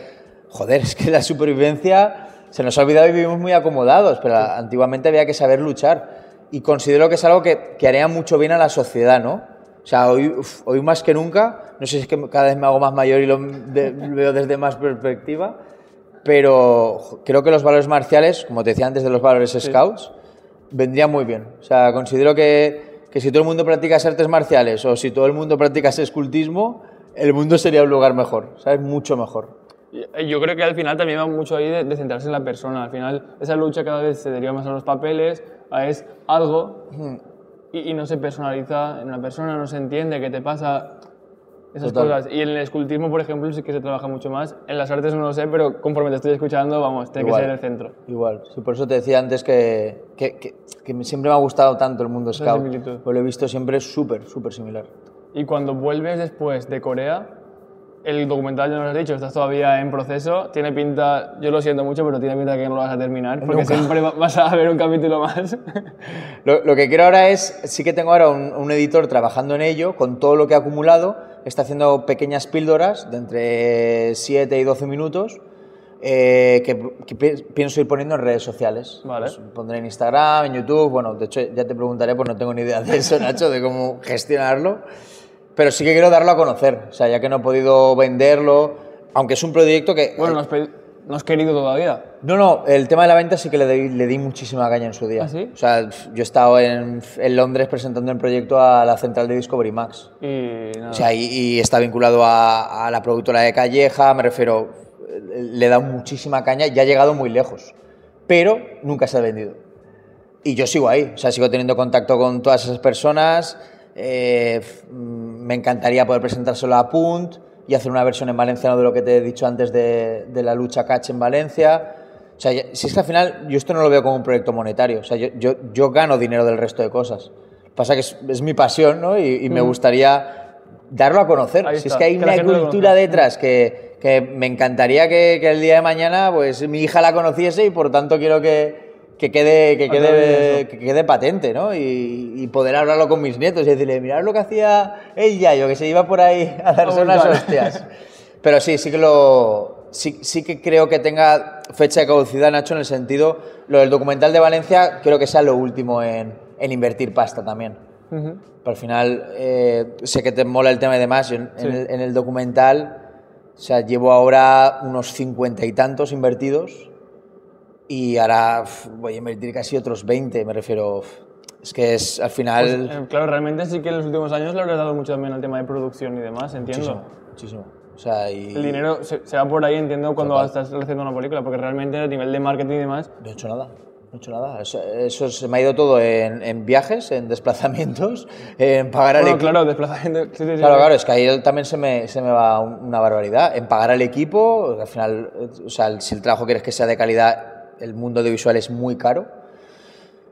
Joder, es que la supervivencia se nos ha olvidado y vivimos muy acomodados, pero antiguamente había que saber luchar. Y considero que es algo que, que haría mucho bien a la sociedad, ¿no? O sea, hoy, uf, hoy más que nunca, no sé si es que cada vez me hago más mayor y lo de- veo desde más perspectiva, pero creo que los valores marciales, como te decía antes de los valores scouts, vendría muy bien. O sea, considero que, que si todo el mundo practica artes marciales o si todo el mundo practica escultismo, el mundo sería un lugar mejor, ¿sabes? Mucho mejor. Yo creo que al final también va mucho ahí de, centrarse en la persona. Al final, esa lucha cada vez se deriva más a los papeles, a es algo y, y, no se personaliza en una persona, no se entiende qué te pasa, esas cosas. Y en el escultismo, por ejemplo, sí que se trabaja mucho más. En las artes no lo sé, pero conforme te estoy escuchando, vamos, tiene que ser el centro. Igual. Sí, por eso te decía antes que, que, que, siempre me ha gustado tanto el mundo scout. Pues lo he visto siempre súper, súper similar. Y cuando vuelves después de Corea, el documental ya nos has dicho, estás todavía en proceso, tiene pinta, yo lo siento mucho, pero tiene pinta que no lo vas a terminar, porque siempre vas a ver un capítulo más. Lo, lo, que quiero ahora es, sí que tengo ahora un, un, editor trabajando en ello, con todo lo que ha acumulado, está haciendo pequeñas píldoras de entre 7 y 12 minutos, eh, que, pienso ir poniendo en redes sociales. Vale. Pues pondré en Instagram, en YouTube, bueno, de hecho ya te preguntaré, pues no tengo ni idea de eso, Nacho, de cómo gestionarlo pero sí que quiero darlo a conocer, o sea, ya que no he podido venderlo, aunque es un proyecto que... Bueno, no has, querido todavía. No, no, el tema de la venta sí que le di, le di muchísima caña en su día. ¿Ah, sí? O sea, yo he estado en, en, Londres presentando el proyecto a la central de Discovery Max. Y, nada. O sea, y, está vinculado a, a, la productora de Calleja, me refiero, le he dado muchísima caña y ha llegado muy lejos, pero nunca se ha vendido. Y yo sigo ahí, o sea, sigo teniendo contacto con todas esas personas eh, me encantaría poder presentárselo a Punt y hacer una versión en valenciano de lo que te he dicho antes de, la lucha catch en Valencia. O sea, si es que al final yo esto no lo veo como un proyecto monetario, o sea, yo, yo, yo gano dinero del resto de cosas. Pasa que es, es mi pasión, ¿no? Y, me mm. gustaría darlo a conocer. si es que hay una cultura detrás que, que, me encantaría que, que, el día de mañana pues mi hija la conociese y por tanto quiero que, que quede, que quede, que quede patente, ¿no? Y, poder hablarlo con mis nietos y decirle, mirad lo que hacía ella, yo que se iba por ahí a darse unas hostias. Pero sí, sí que lo. Sí, sí, que creo que tenga fecha de caducidad, Nacho, en el sentido. Lo del documental de Valencia, creo que sea lo último en, en invertir pasta también. Pero al final, eh, sé que te mola el tema y demás. en, el, en el documental, o sea, llevo ahora unos cincuenta y tantos invertidos y ahora voy a invertir casi otros 20, me refiero. Es que es al final. Pues, eh, claro, realmente sí que en los últimos años le habrás dado mucho también al tema de producción y demás, entiendo. Muchísimo, muchísimo. O sea, y... El dinero se, va por ahí, entiendo, cuando estás haciendo una película, porque realmente a nivel de marketing y demás. No he hecho nada. No he hecho nada. Eso, se me ha ido todo en, en viajes, en desplazamientos, en pagar al equipo. claro, desplazamiento. Sí, sí, claro, claro, es que ahí también se me, se me va una barbaridad. En pagar al equipo, al final, o sea, si el trabajo quieres que sea de calidad, el mundo audiovisual es muy caro.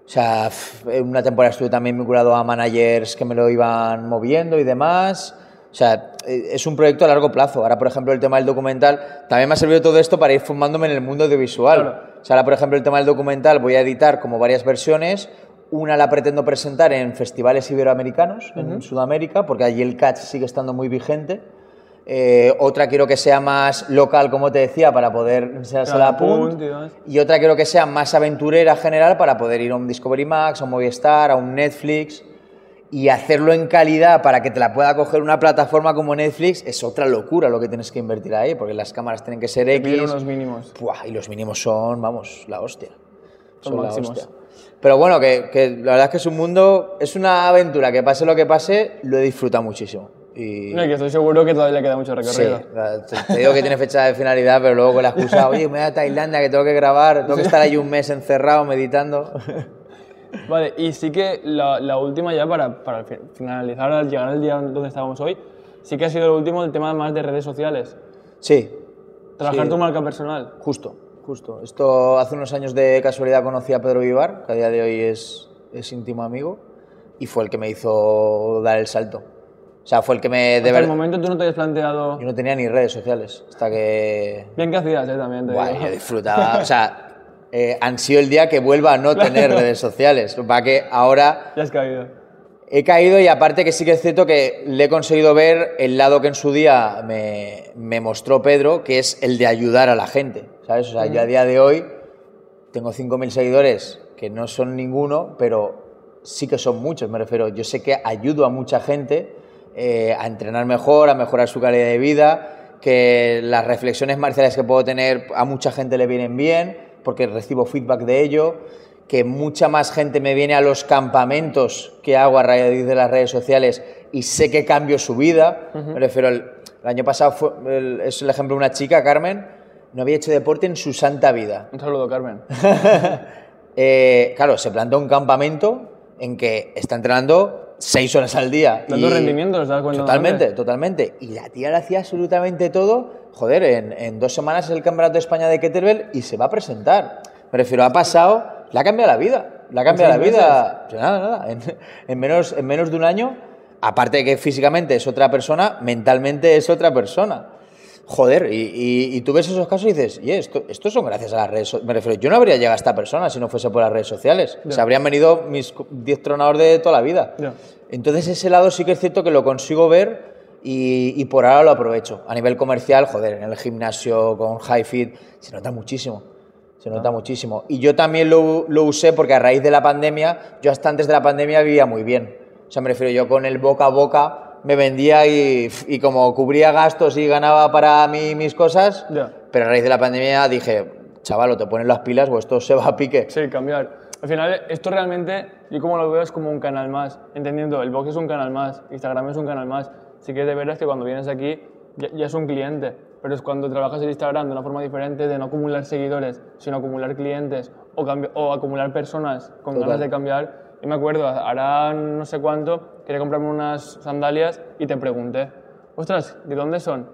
O sea, en una temporada estuve también vinculado a managers que me lo iban moviendo y demás. O sea, e, es un proyecto a largo plazo. Ahora, por ejemplo, el tema del documental, también me ha servido todo esto para ir formándome en el mundo audiovisual. O sea, ahora, por ejemplo, el tema del documental voy a editar como varias versiones. Una la pretendo presentar en festivales iberoamericanos, en Sudamérica, porque allí el catch sigue estando muy vigente. Eh, otra quiero que sea más local, como te decía, para poder enseñarse la punt. Y, otra quiero que sea más aventurera general para poder ir a un Discovery Max, a un Movistar, a un Netflix. Y hacerlo en calidad para que te la pueda coger una plataforma como Netflix es otra locura lo que tienes que invertir ahí, porque las cámaras tienen que ser X. unos mínimos. y los mínimos son, vamos, la hostia. Son, la hostia. Pero bueno, que, que la verdad es que es un mundo, es una aventura, que pase lo que pase, lo he disfrutado muchísimo. Y... No, que estoy seguro que todavía le queda mucho recorrido. Sí, te digo que tiene fecha de finalidad, pero luego con la excusa, oye, me voy a Tailandia, que tengo que grabar, tengo que estar ahí un mes encerrado meditando. Vale, y sí que la, la última ya para, para, finalizar, al llegar al día donde estábamos hoy, sí que ha sido el último el tema más de redes sociales. Sí. Trabajar tu marca personal. Justo, justo. Esto hace unos años de casualidad conocí a Pedro Vivar, que a día de hoy es, es íntimo amigo, y fue el que me hizo dar el salto. O sea, fue el que me... Hasta el momento tú no te habías planteado... Yo no tenía ni redes sociales, hasta que... Bien que hacías, ¿eh? También te Guay, yo disfrutaba, o sea, eh, han sido el día que vuelva a no tener redes sociales, para que ahora... Ya has caído. He caído y aparte que sí que es cierto que le he conseguido ver el lado que en su día me, me mostró Pedro, que es el de ayudar a la gente, ¿sabes? O sea, yo a día de hoy tengo 5.000 seguidores, que no son ninguno, pero sí que son muchos, me refiero. Yo sé que ayudo a mucha gente eh, a entrenar mejor, a mejorar su calidad de vida, que las reflexiones marciales que puedo tener a mucha gente le vienen bien, porque recibo feedback de ello, que mucha más gente me viene a los campamentos que hago a raíz de las redes sociales y sé que cambio su vida. Me refiero, el, el año pasado fue, el- es el ejemplo de una chica, Carmen, no había hecho deporte en su santa vida. Un saludo, Carmen. Eh, claro, se plantó un campamento en que está entrenando seis horas al día. Dando y- rendimiento. Totalmente, totalmente. Y la tía le hacía absolutamente todo. Joder, en, en dos semanas es el Campeonato de España de Kettlebell y se va a presentar. Me refiero, ha pasado, le ha cambiado la vida. Le ha cambiado la vida. Pues nada, nada. En, en menos, en menos de un año, aparte de que físicamente es otra persona, mentalmente es otra persona. Joder, y, y- y tú ves esos casos y dices, y esto, son gracias a las redes sociales. Me refiero, yo no habría llegado a esta persona si no fuese por las redes sociales. Se habrían venido mis 10 tronadores de toda la vida. Ya. Entonces ese lado sí que es cierto que lo consigo ver y, y por ahora lo aprovecho. A nivel comercial, joder, en el gimnasio con HiFit se nota muchísimo. Se nota muchísimo. Y yo también lo, lo usé porque a raíz de la pandemia, yo hasta antes de la pandemia vivía muy bien. O sea, me refiero yo con el boca a boca me vendía y, y como cubría gastos y ganaba para mí mis cosas, pero a raíz de la pandemia dije, chaval, o te pones las pilas o esto se va a pique. Sí, cambiar. Al final, esto realmente, yo como lo veo, es como un canal más. Entendiendo, el box es un canal más, Instagram es un canal más. Sí que de veras que cuando vienes aquí ya, ya es un cliente, pero es cuando trabajas en Instagram de una forma diferente, de no acumular seguidores, sino acumular clientes o, o acumular personas con Total. ganas de cambiar. Yo me acuerdo, hará no sé cuánto, quería comprarme unas sandalias y te pregunté, ostras, ¿de dónde son?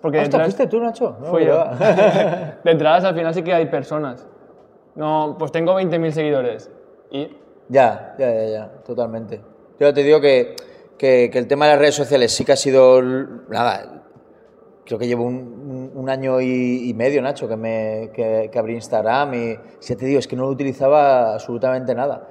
Porque Hostia, ¿fuiste tú, Nacho? No, Fui yo. de entradas al final sí que hay personas. No, pues tengo 20.000 seguidores. Y Ya, ya, ya, ya, totalmente. Yo te digo que, que- que el tema de las redes sociales sí que ha sido, nada, creo que llevo un, un- año y, y medio, Nacho, que, me, que, que abrí Instagram y ya te digo, es que no lo utilizaba absolutamente nada.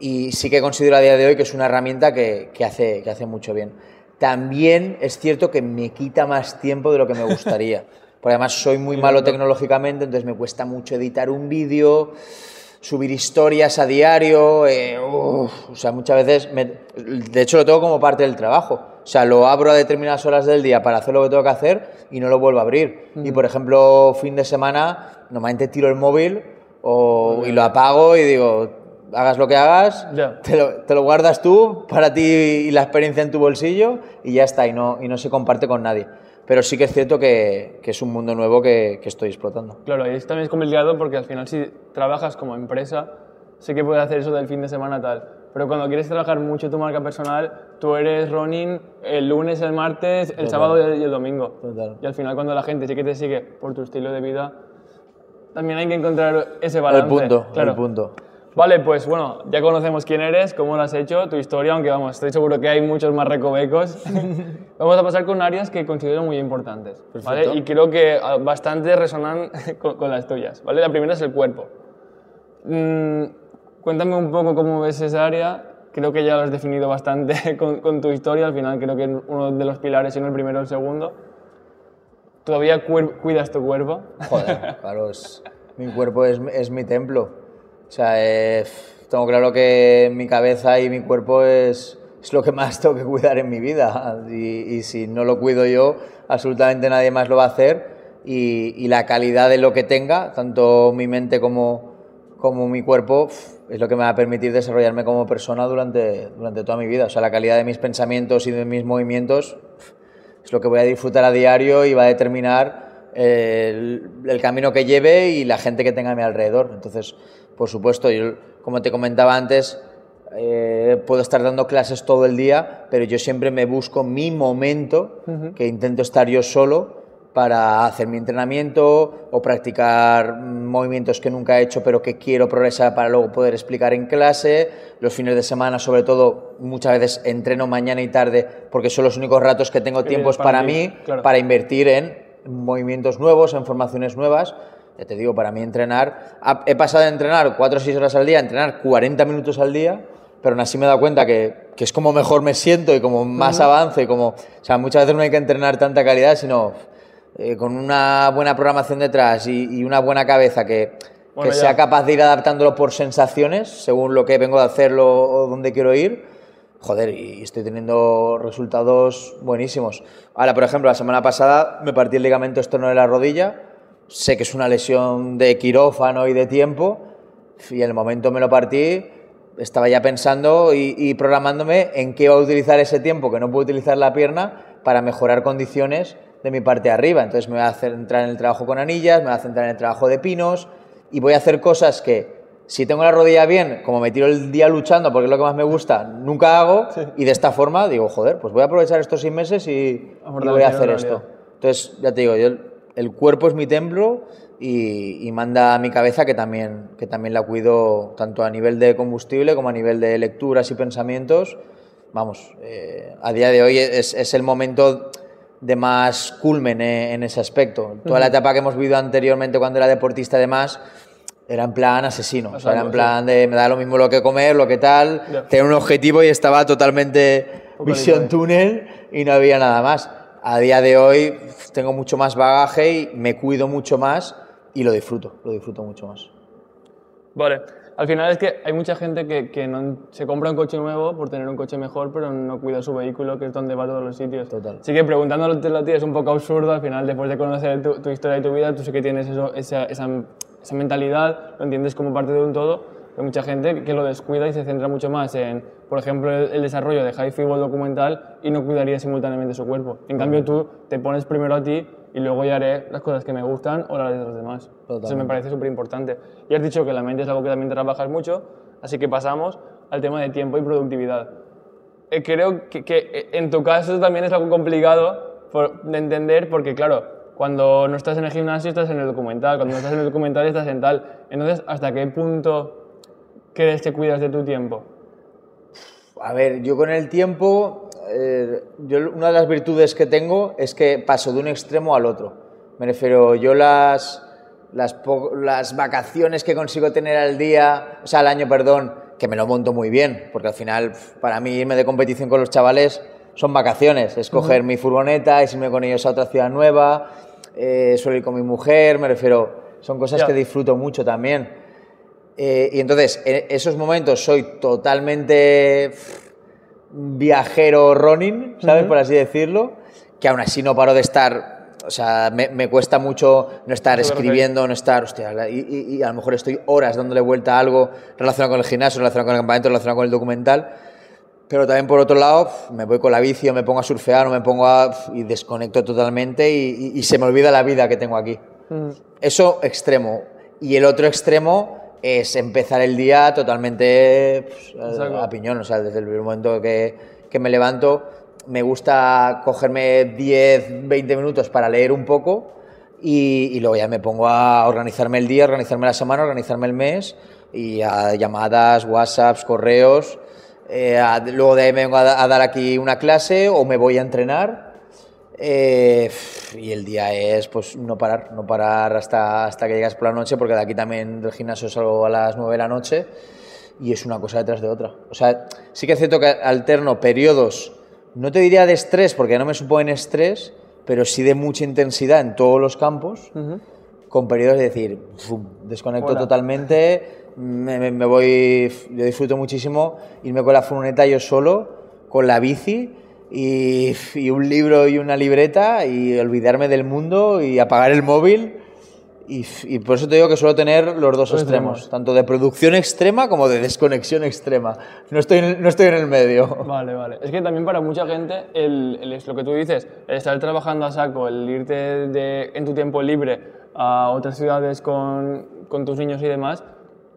Y sí que considero a día de hoy que es una herramienta que, que hace, que hace mucho bien. También es cierto que me quita más tiempo de lo que me gustaría. Porque además soy muy malo tecnológicamente, entonces me cuesta mucho editar un vídeo, subir historias a diario. eh, uf, o sea, muchas veces, me- de hecho lo tengo como parte del trabajo. O sea, lo abro a determinadas horas del día para hacer lo que tengo que hacer y no lo vuelvo a abrir. Y por ejemplo, fin de semana, normalmente tiro el móvil o, y lo apago y digo, hagas lo que hagas, te, lo, te lo guardas tú para ti y la experiencia en tu bolsillo y ya está, y no, y no se comparte con nadie. Pero sí que es cierto que, que es un mundo nuevo que, que estoy explotando. claro, ahí también es complicado porque al final si trabajas como empresa, sí que puedes hacer eso del fin de semana tal. Pero cuando quieres trabajar mucho tu marca personal, tú eres running el lunes, el martes, el sábado y el, y el domingo. Total. Y al final cuando la gente sí que te sigue por tu estilo de vida, también hay que encontrar ese balance. El punto, claro. el punto. Vale, pues bueno, ya conocemos quién eres, cómo lo has hecho, tu historia, aunque vamos, estoy seguro que hay muchos más recovecos. Vamos a pasar con áreas que considero muy importantes, ¿vale? Y creo que ah, bastante resonan con, con las tuyas, ¿vale? La primera es el cuerpo. Mm, cuéntame un poco cómo ves esa área. Creo que ya lo has definido bastante con, con tu historia, al final creo que es uno de los pilares, si no el primero o el segundo. ¿Todavía cuidas tu cuerpo? Joder, claro, es- mi cuerpo es, es mi templo. O sea, eh, tengo claro que mi cabeza y mi cuerpo es, es lo que más tengo que cuidar en mi vida. Y, y si no lo cuido yo, absolutamente nadie más lo va a hacer. Y, y la calidad de lo que tenga, tanto mi mente como, como mi cuerpo, es lo que me va a permitir desarrollarme como persona durante, durante toda mi vida. O sea, la calidad de mis pensamientos y de mis movimientos es lo que voy a disfrutar a diario y va a determinar eh, el, el camino que lleve y la gente que tenga a mi alrededor. Entonces, por supuesto, yo, como te comentaba antes, eh, puedo estar dando clases todo el día, pero yo siempre me busco mi momento, que intento estar yo solo para hacer mi entrenamiento o practicar movimientos que nunca he hecho pero que quiero progresar para luego poder explicar en clase. Los fines de semana, sobre todo, muchas veces entreno mañana y tarde porque son los únicos ratos que tengo tiempos para para mí, claro. para invertir en movimientos nuevos, en formaciones nuevas. Ya te digo, para mí entrenar, he pasado de entrenar 4 o 6 horas al día a entrenar 40 minutos al día, pero aún así me he dado cuenta que, que es como mejor me siento y como más avance, y como, o sea, muchas veces no hay que entrenar tanta calidad, sino eh, con una buena programación detrás y, y una buena cabeza que, Bueno, que sea capaz de ir adaptándolo por sensaciones, según lo que vengo de hacerlo o dónde quiero ir, joder, y estoy teniendo resultados buenísimos. Ahora, por ejemplo, la semana pasada me partí el ligamento externo de la rodilla, sé que es una lesión de quirófano y de tiempo, y en el momento me lo partí, estaba ya pensando y, y programándome en qué iba a utilizar ese tiempo que no puedo utilizar la pierna para mejorar condiciones de mi parte de arriba. Entonces me voy a centrar en el trabajo con anillas, me voy a centrar en el trabajo de pinos y voy a hacer cosas que si tengo la rodilla bien, como me tiro el día luchando porque es lo que más me gusta, nunca hago y de esta forma digo, joder, pues voy a aprovechar estos seis meses y, y voy a hacer esto. Entonces, ya te digo, yo, el cuerpo es mi templo y, y, manda a mi cabeza que también, que también la cuido tanto a nivel de combustible como a nivel de lecturas y pensamientos. Vamos, eh, a día de hoy es, es, el momento de más culmen eh, en ese aspecto. Toda la etapa que hemos vivido anteriormente cuando era deportista y demás, era en plan asesino. O sea, era en plan de me da lo mismo lo que comer, lo que tal, yeah. tener un objetivo y estaba totalmente visión túnel y no había nada más. A día de hoy tengo mucho más bagaje y me cuido mucho más y lo disfruto, lo disfruto mucho más. Vale, al final es que hay mucha gente que, que no, se compra un coche nuevo por tener un coche mejor, pero no cuida su vehículo, que es donde va a todos los sitios. Total. Así que preguntándote a ti es un poco absurdo, al final después de conocer tu, tu historia y tu vida, tú sí que tienes eso, esa, esa esa mentalidad lo entiendes como parte de un todo, hay mucha gente que lo descuida y se centra mucho más en, por ejemplo, el, el desarrollo de high figure documental y no cuidaría simultáneamente su cuerpo. En cambio, tú te pones primero a ti y luego ya haré las cosas que me gustan o las de los demás. Totalmente. Eso me parece súper importante. Y has dicho que la mente es algo que también trabajas mucho, así que pasamos al tema de tiempo y productividad. Eh, creo que, que, en tu caso también es algo complicado por, de entender porque, claro, cuando no estás en el gimnasio estás en el documental, cuando no estás en el documental estás en tal. Entonces, ¿hasta qué punto crees que cuidas de tu tiempo? A ver, yo con el tiempo, eh, yo, una de las virtudes que tengo es que paso de un extremo al otro. Me refiero, yo las, las, las vacaciones que consigo tener al día, o sea, al año, perdón, que me lo monto muy bien, porque al final, para mí, irme de competición con los chavales son vacaciones, es coger uh -huh. mi furgoneta, irme con ellos a otra ciudad nueva, eh, suelo ir con mi mujer, me refiero, son cosas yeah. que disfruto mucho también. Eh, y entonces, en esos momentos soy totalmente viajero running, ¿sabes? Uh -huh. Por así decirlo, que aún así no paro de estar o sea, me, me, cuesta mucho no estar escribiendo, no estar, hostia, y, y, y, a lo mejor estoy horas dándole vuelta a algo relacionado con el gimnasio, relacionado con el campamento, relacionado con el documental, pero también por otro lado me voy con la bici o me pongo a surfear o me pongo a... y desconecto totalmente y, y se me olvida la vida que tengo aquí. Mm. Eso extremo. Y el otro extremo es empezar el día totalmente pues, a, a, piñón, o sea, desde el primer momento que, que me levanto me gusta cogerme 10, 20 minutos para leer un poco y, y, luego ya me pongo a organizarme el día, organizarme la semana, organizarme el mes y a llamadas, WhatsApps, correos. Eh, a, luego de ahí me vengo a, a, dar aquí una clase o me voy a entrenar. Eh, y el día es pues no parar, no parar hasta, hasta que llegas por la noche, porque de aquí también del gimnasio salgo a las 9 de la noche y es una cosa detrás de otra. O sea, sí que es cierto que alterno periodos no te diría de estrés, porque no me supone estrés, pero sí de mucha intensidad en todos los campos, uh -huh. con periodos de decir, ¡fum! desconecto Hola. totalmente, me, me, me, voy, yo disfruto muchísimo irme con la furgoneta yo solo, con la bici y, y un libro y una libreta y olvidarme del mundo y apagar el móvil y, y, por eso te digo que suelo tener los dos extremos, extremos, tanto de producción extrema como de desconexión extrema. No estoy, en, no estoy en el medio. Vale, vale. Es que también para mucha gente, el, el, lo que tú dices, el estar trabajando a saco, el irte de, en tu tiempo libre a otras ciudades con, con tus niños y demás,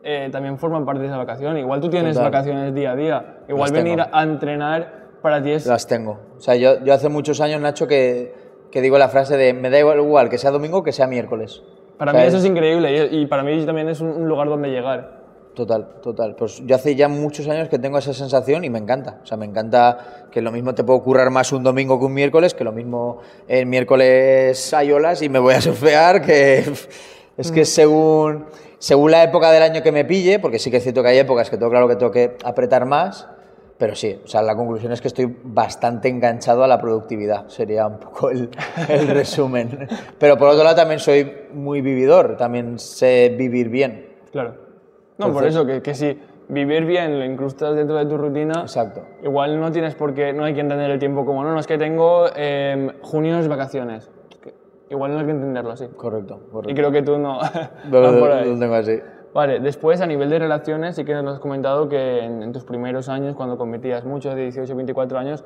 eh, también forman parte de esa vacación. Igual tú tienes Total. vacaciones día a día. Igual Las venir tengo. a entrenar para ti es... Las tengo. O sea, yo, yo hace muchos años, Nacho, que, que digo la frase de me da igual, igual que sea domingo que sea miércoles. Para mí eso es increíble y, para mí también es un lugar donde llegar. Total, total. Pues yo hace ya muchos años que tengo esa sensación y me encanta. O sea, me encanta que lo mismo te puedo currar más un domingo que un miércoles, que lo mismo el miércoles hay olas y me voy a surfear, que es que mm. según, según la época del año que me pille, porque sí que es cierto que hay épocas que tengo claro que tengo que apretar más, pero sí, o sea, la conclusión es que estoy bastante enganchado a la productividad, sería un poco el, el resumen. Pero por otro lado también soy muy vividor, también sé vivir bien. Claro. No, Entonces, por eso, que, que si vivir bien lo incrustas dentro de tu rutina, exacto. igual no tienes por qué, no hay que entender el tiempo como, no, no, es que tengo eh, junio es vacaciones. Igual no hay que entenderlo así. Correcto, correcto. Y creo que tú no. no, no, no lo tengo así. Vale, después a nivel de relaciones, sí que nos has comentado que en, en tus primeros años, cuando cometías muchos, de 18 24 años,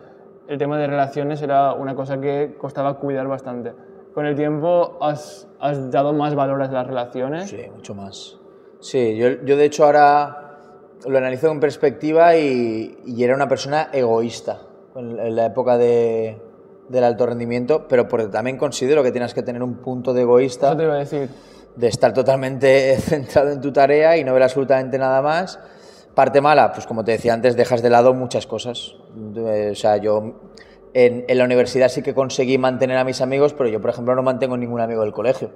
el tema de relaciones era una cosa que costaba cuidar bastante. Con el tiempo has, has dado más valor a las relaciones. Sí, mucho más. Sí, yo, yo de hecho ahora lo analizo en perspectiva y, y era una persona egoísta en, en la época de, del alto rendimiento, pero porque también considero que tienes que tener un punto de egoísta Eso te iba a decir. De estar totalmente centrado en tu tarea y no ver absolutamente nada más. Parte mala, pues como te decía antes, dejas de lado muchas cosas. Eh, O sea, yo en, en la universidad sí que conseguí mantener a mis amigos, pero yo, por ejemplo, no mantengo ningún amigo del colegio.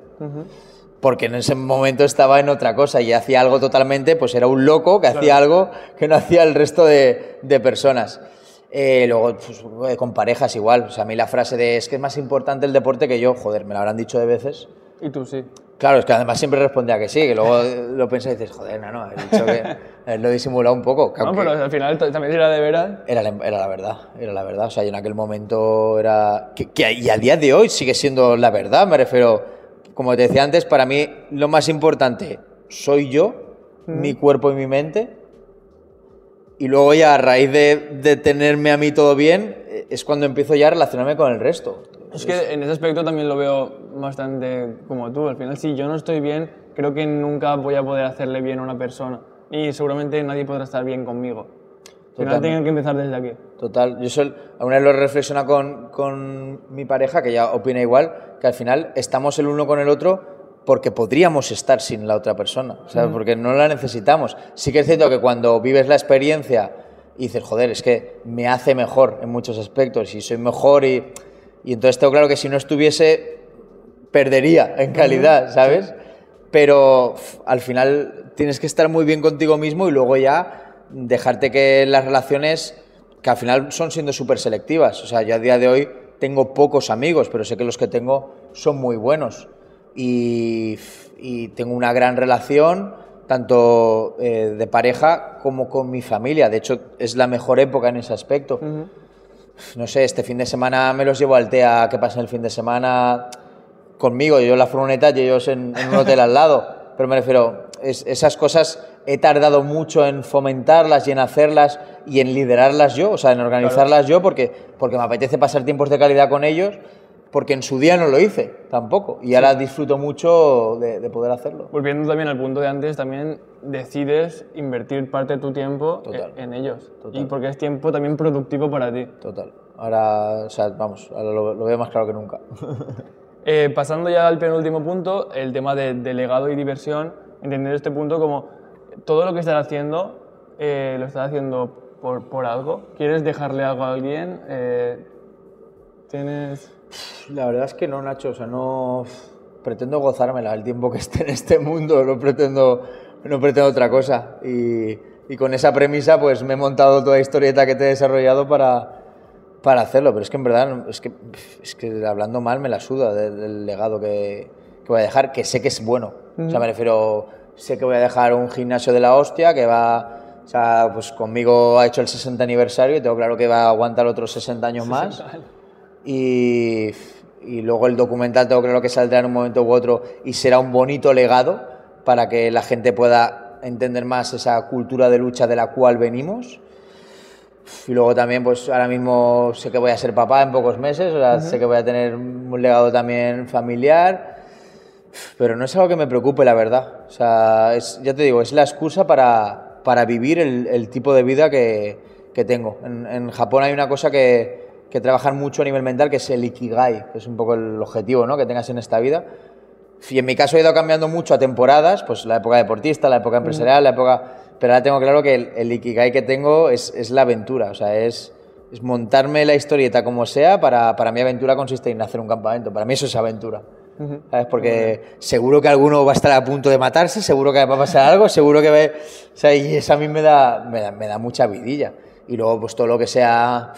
Porque en ese momento estaba en otra cosa y hacía algo totalmente, pues era un loco que hacía algo que no hacía el resto de, de personas. Eh, luego, pues, eh, con parejas igual. O sea, a mí la frase de es que es más importante el deporte que yo, joder, me lo habrán dicho de veces. Y tú sí. Claro, es que además siempre respondía que sí, que luego lo pensé y dices, joder, no, no, he dicho que lo he disimulado un poco. que No, pero al final también era de veras. era, la, era la verdad, era la verdad. O sea, yo en aquel momento era... Que, que- y a día de hoy sigue siendo la verdad, me refiero. Como te decía antes, para mí lo más importante soy yo, mi cuerpo y mi mente. Y luego ya a raíz de, de tenerme a mí todo bien, eh, es cuando empiezo ya a relacionarme con el resto. Es que en ese aspecto también lo veo bastante como tú. Al final, si yo no estoy bien, creo que nunca voy a poder hacerle bien a una persona. Y seguramente nadie podrá estar bien conmigo. Al final tengo que empezar desde aquí. Total, yo sol, alguna vez lo reflexiona con, con mi pareja, que ya opina igual, que al final estamos el uno con el otro porque podríamos estar sin la otra persona, ¿sabes? porque no la necesitamos. Sí que es cierto que cuando vives la experiencia y dices, joder, es que me hace mejor en muchos aspectos y soy mejor y, y entonces tengo claro que si no estuviese, perdería en calidad, ¿sabes? Pero al final tienes que estar muy bien contigo mismo y luego ya dejarte que las relaciones, que al final son siendo súper selectivas. O sea, yo a día de hoy tengo pocos amigos, pero sé que los que tengo son muy buenos. Y, y tengo una gran relación, tanto eh, de pareja como con mi familia. De hecho, es la mejor época en ese aspecto. No sé, este fin de semana me los llevo al TEA, que pasa el fin de semana conmigo, yo en la furgoneta y ellos en, en un hotel al lado. Pero me refiero, es- esas cosas he tardado mucho en fomentarlas y en hacerlas y en liderarlas yo, o sea, en organizarlas yo, porque, porque me apetece pasar tiempos de calidad con ellos, porque en su día no lo hice tampoco. Y ahora disfruto mucho de, de poder hacerlo. Volviendo también al punto de antes, también decides invertir parte de tu tiempo Total. en, en ellos. Total. Y porque es tiempo también productivo para ti. Total. Ahora, o sea, vamos, ahora lo, lo veo más claro que nunca. Eh, pasando ya al penúltimo punto, el tema de, de legado y diversión, entender este punto como todo lo que estás haciendo, eh, lo estás haciendo por, por algo. ¿Quieres dejarle algo a alguien? Eh, ¿Tienes...? La verdad es que no, Nacho, o sea, no pretendo gozármela el tiempo que esté en este mundo, no pretendo, no pretendo otra cosa. Y, y con esa premisa, pues me he montado toda la historieta que te he desarrollado para, para hacerlo. Pero es que en verdad, es que, es que hablando mal me la suda del, del legado que, que voy a dejar, que sé que es bueno. O sea, me refiero, sé que voy a dejar un gimnasio de la hostia que va, o sea, pues conmigo ha hecho el 60 aniversario y tengo claro que va a aguantar otros 60 años más. Y, y luego el documental tengo claro que saldrá en un momento u otro y será un bonito legado para que la gente pueda entender más esa cultura de lucha de la cual venimos. Y luego también, pues ahora mismo sé que voy a ser papá en pocos meses, o sea, sé que voy a tener un legado también familiar, pero no es algo que me preocupe, la verdad. O sea, es, ya te digo, es la excusa para, para vivir el, el tipo de vida que, que tengo. En, en Japón hay una cosa que, que trabajan mucho a nivel mental, que es el ikigai, que es un poco el objetivo ¿no? que tengas en esta vida. Y en mi caso he ido cambiando mucho a temporadas, pues la época deportista, la época empresarial, la época... Pero ahora tengo claro que el, el ikigai que tengo es, es la aventura, o sea, es, es montarme la historieta como sea, para, para mí aventura consiste en hacer un campamento, para mí eso es aventura. ¿Sabes? Porque seguro que alguno va a estar a punto de matarse, seguro que va a pasar algo, seguro que... ve- o sea, y eso a mí me da, me da, me da mucha vidilla. Y luego, pues todo lo que sea...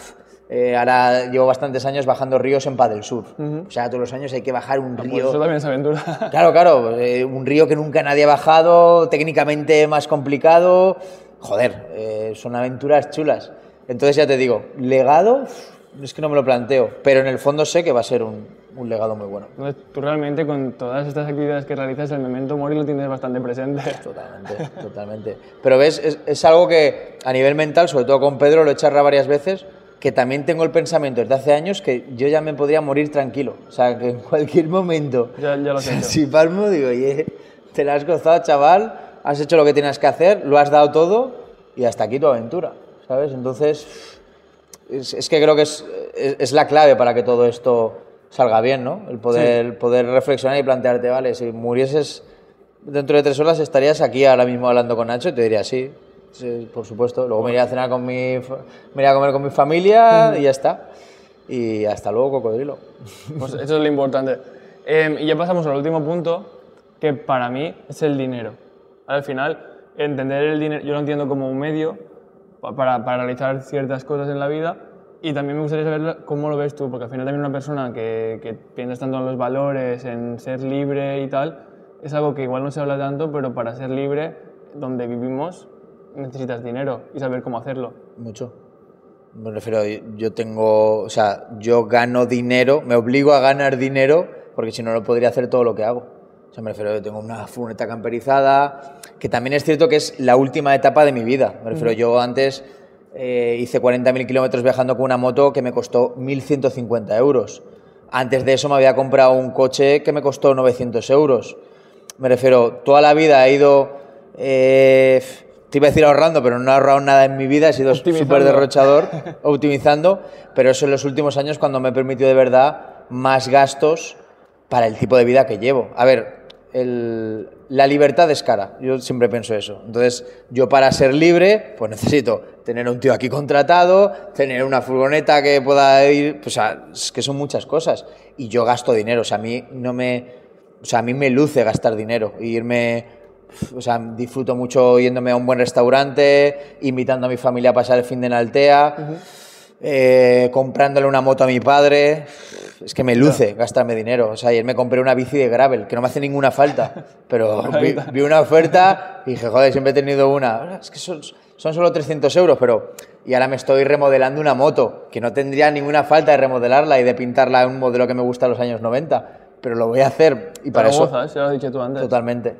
eh, ahora llevo bastantes años bajando ríos en Padel Surf. O sea, todos los años hay que bajar un Pues río... eso también es aventura. Claro, claro, eh, un río que nunca nadie ha bajado, técnicamente más complicado. Joder, eh, son aventuras chulas. Entonces ya te digo, legado, es que no me lo planteo, pero en el fondo sé que va a ser un, un legado muy bueno. Entonces, tú realmente con todas estas actividades que realizas, el memento mori lo tienes bastante presente. Totalmente, totalmente. Pero ves, es, es algo que a nivel mental, sobre todo con Pedro, lo he charlado varias veces, que también tengo el pensamiento desde hace años que yo ya me podría morir tranquilo. O sea, que en cualquier momento, Ya, ya lo o sea, si palmo, digo, oye, te la has gozado, chaval, has hecho lo que tienes que hacer, lo has dado todo y hasta aquí tu aventura, ¿sabes? Entonces, es, es que creo que es, es, es la clave para que todo esto salga bien, ¿no? El poder, poder reflexionar y plantearte, vale, si murieses dentro de tres horas estarías aquí ahora mismo hablando con Nacho y te diría, sí, sí, por supuesto. Luego me iría a cenar con mi, me iría a comer con mi familia y ya está. Y hasta luego, cocodrilo. Pues eso es lo importante. Eh, y ya pasamos al último punto, que para mí es el dinero. Al final, entender el dinero, yo lo entiendo como un medio pa- para, para realizar ciertas cosas en la vida y también me gustaría saber cómo lo ves tú, porque al final también una persona que, que piensas tanto en los valores, en ser libre y tal, es algo que igual no se habla tanto, pero para ser libre, donde vivimos, necesitas dinero y saber cómo hacerlo. Mucho. Me refiero, yo tengo, o sea, yo gano dinero, me obligo a ganar dinero porque si no, no podría hacer todo lo que hago. O sea, me refiero, yo tengo una furgoneta camperizada, que también es cierto que es la última etapa de mi vida. Me refiero, yo antes eh, hice 40.000 kilómetros viajando con una moto que me costó 1.150 euros. Antes de eso me había comprado un coche que me costó 900 euros. Me refiero, toda la vida he ido, eh, te iba a decir ahorrando, pero no he ahorrado nada en mi vida, he sido súper derrochador, optimizando, pero eso en los últimos años cuando me he permitido de verdad más gastos para el tipo de vida que llevo. A ver, el- la libertad es cara, yo siempre pienso eso. Entonces, yo para ser libre, pues necesito tener un tío aquí contratado, tener una furgoneta que pueda ir, pues, o sea, es que son muchas cosas. Y yo gasto dinero, o sea, a mí no me, o sea, a mí me luce gastar dinero, e irme, o sea, disfruto mucho yéndome a un buen restaurante, invitando a mi familia a pasar el fin de en Altea, eh, comprándole una moto a mi padre. Es que me luce gastarme dinero. O sea, ayer me compré una bici de gravel, que no me hace ninguna falta, pero vi, vi una oferta y dije, joder, siempre he tenido una. Es que son, son solo 300 euros, pero... Y ahora me estoy remodelando una moto, que no tendría ninguna falta de remodelarla y de pintarla en un modelo que me gusta de los años 90, pero lo voy a hacer y para Pero eso... gozas, ya lo has dicho tú antes. Totalmente,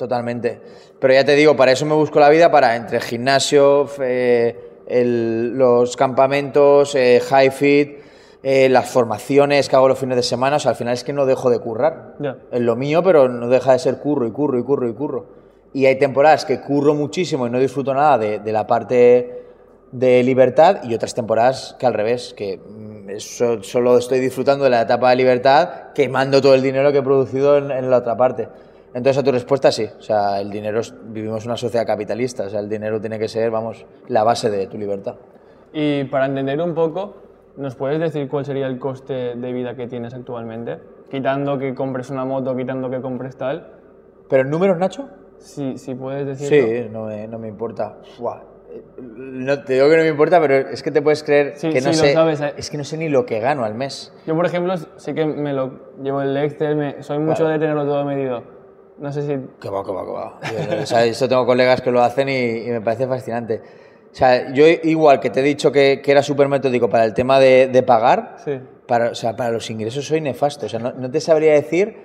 totalmente. Pero ya te digo, para eso me busco la vida, para entre gimnasio, eh, el- los campamentos, eh, high fit, eh, las formaciones que hago los fines de semana, o sea, al final es que no dejo de currar. Ya. Es lo mío, pero no deja de ser curro y curro y curro y curro. Y hay temporadas que curro muchísimo y no disfruto nada de, de la parte de libertad y otras temporadas que al revés, que mm, solo estoy disfrutando de la etapa de libertad quemando todo el dinero que he producido en, en la otra parte. Entonces a tu respuesta sí, o sea, el dinero, es- vivimos una sociedad capitalista, o sea, el dinero tiene que ser, vamos, la base de tu libertad. Y para entender un poco, ¿nos puedes decir cuál sería el coste de vida que tienes actualmente? Quitando que compres una moto, quitando que compres tal. ¿Pero en números, Nacho? Si, si puedes decirlo. Sí, no me, no me importa. Buah, eh, No, te digo que no me importa, pero es que te puedes creer Sí, que no sí, lo sé. sabes, eh. Es que no sé ni lo que gano al mes. Yo, por ejemplo, sí que me lo llevo el Excel, me- soy mucho Claro. de tenerlo todo medido. No sé si... Que va, que va, que va. Yo, o sea, esto tengo colegas que lo hacen y, y me parece fascinante. O sea, yo igual que te he dicho que, que era súper metódico para el tema de, de pagar, Sí. para, o sea, para los ingresos soy nefasto. O sea, no, no te sabría decir,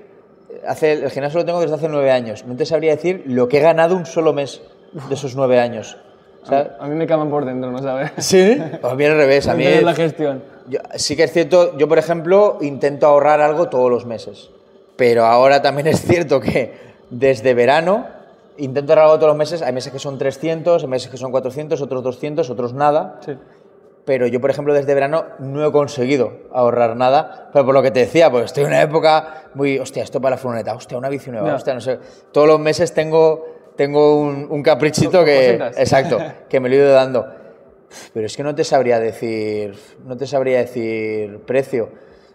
hace, el gimnasio lo tengo desde hace nueve años, no te sabría decir lo que he ganado un solo mes de esos nueve años. O sea, A mí me caman por dentro, ¿no sabes? ¿Sí? A mí al revés, a mí... Entender la gestión. Yo- sí que es cierto, yo por ejemplo intento ahorrar algo todos los meses, pero ahora también es cierto que desde verano intento ahorrar algo todos los meses, hay meses que son 300, hay meses que son 400, otros 200, otros nada, Sí. pero yo por ejemplo desde verano no he conseguido ahorrar nada, pero por lo que te decía, pues estoy en una época muy, hostia, esto para la furgoneta, hostia, una bici nueva, Ya. hostia, no sé, todos los meses tengo, tengo un, un caprichito que, exacto, que me lo he ido dando. Pero es que no te sabría decir, no te sabría decir precio.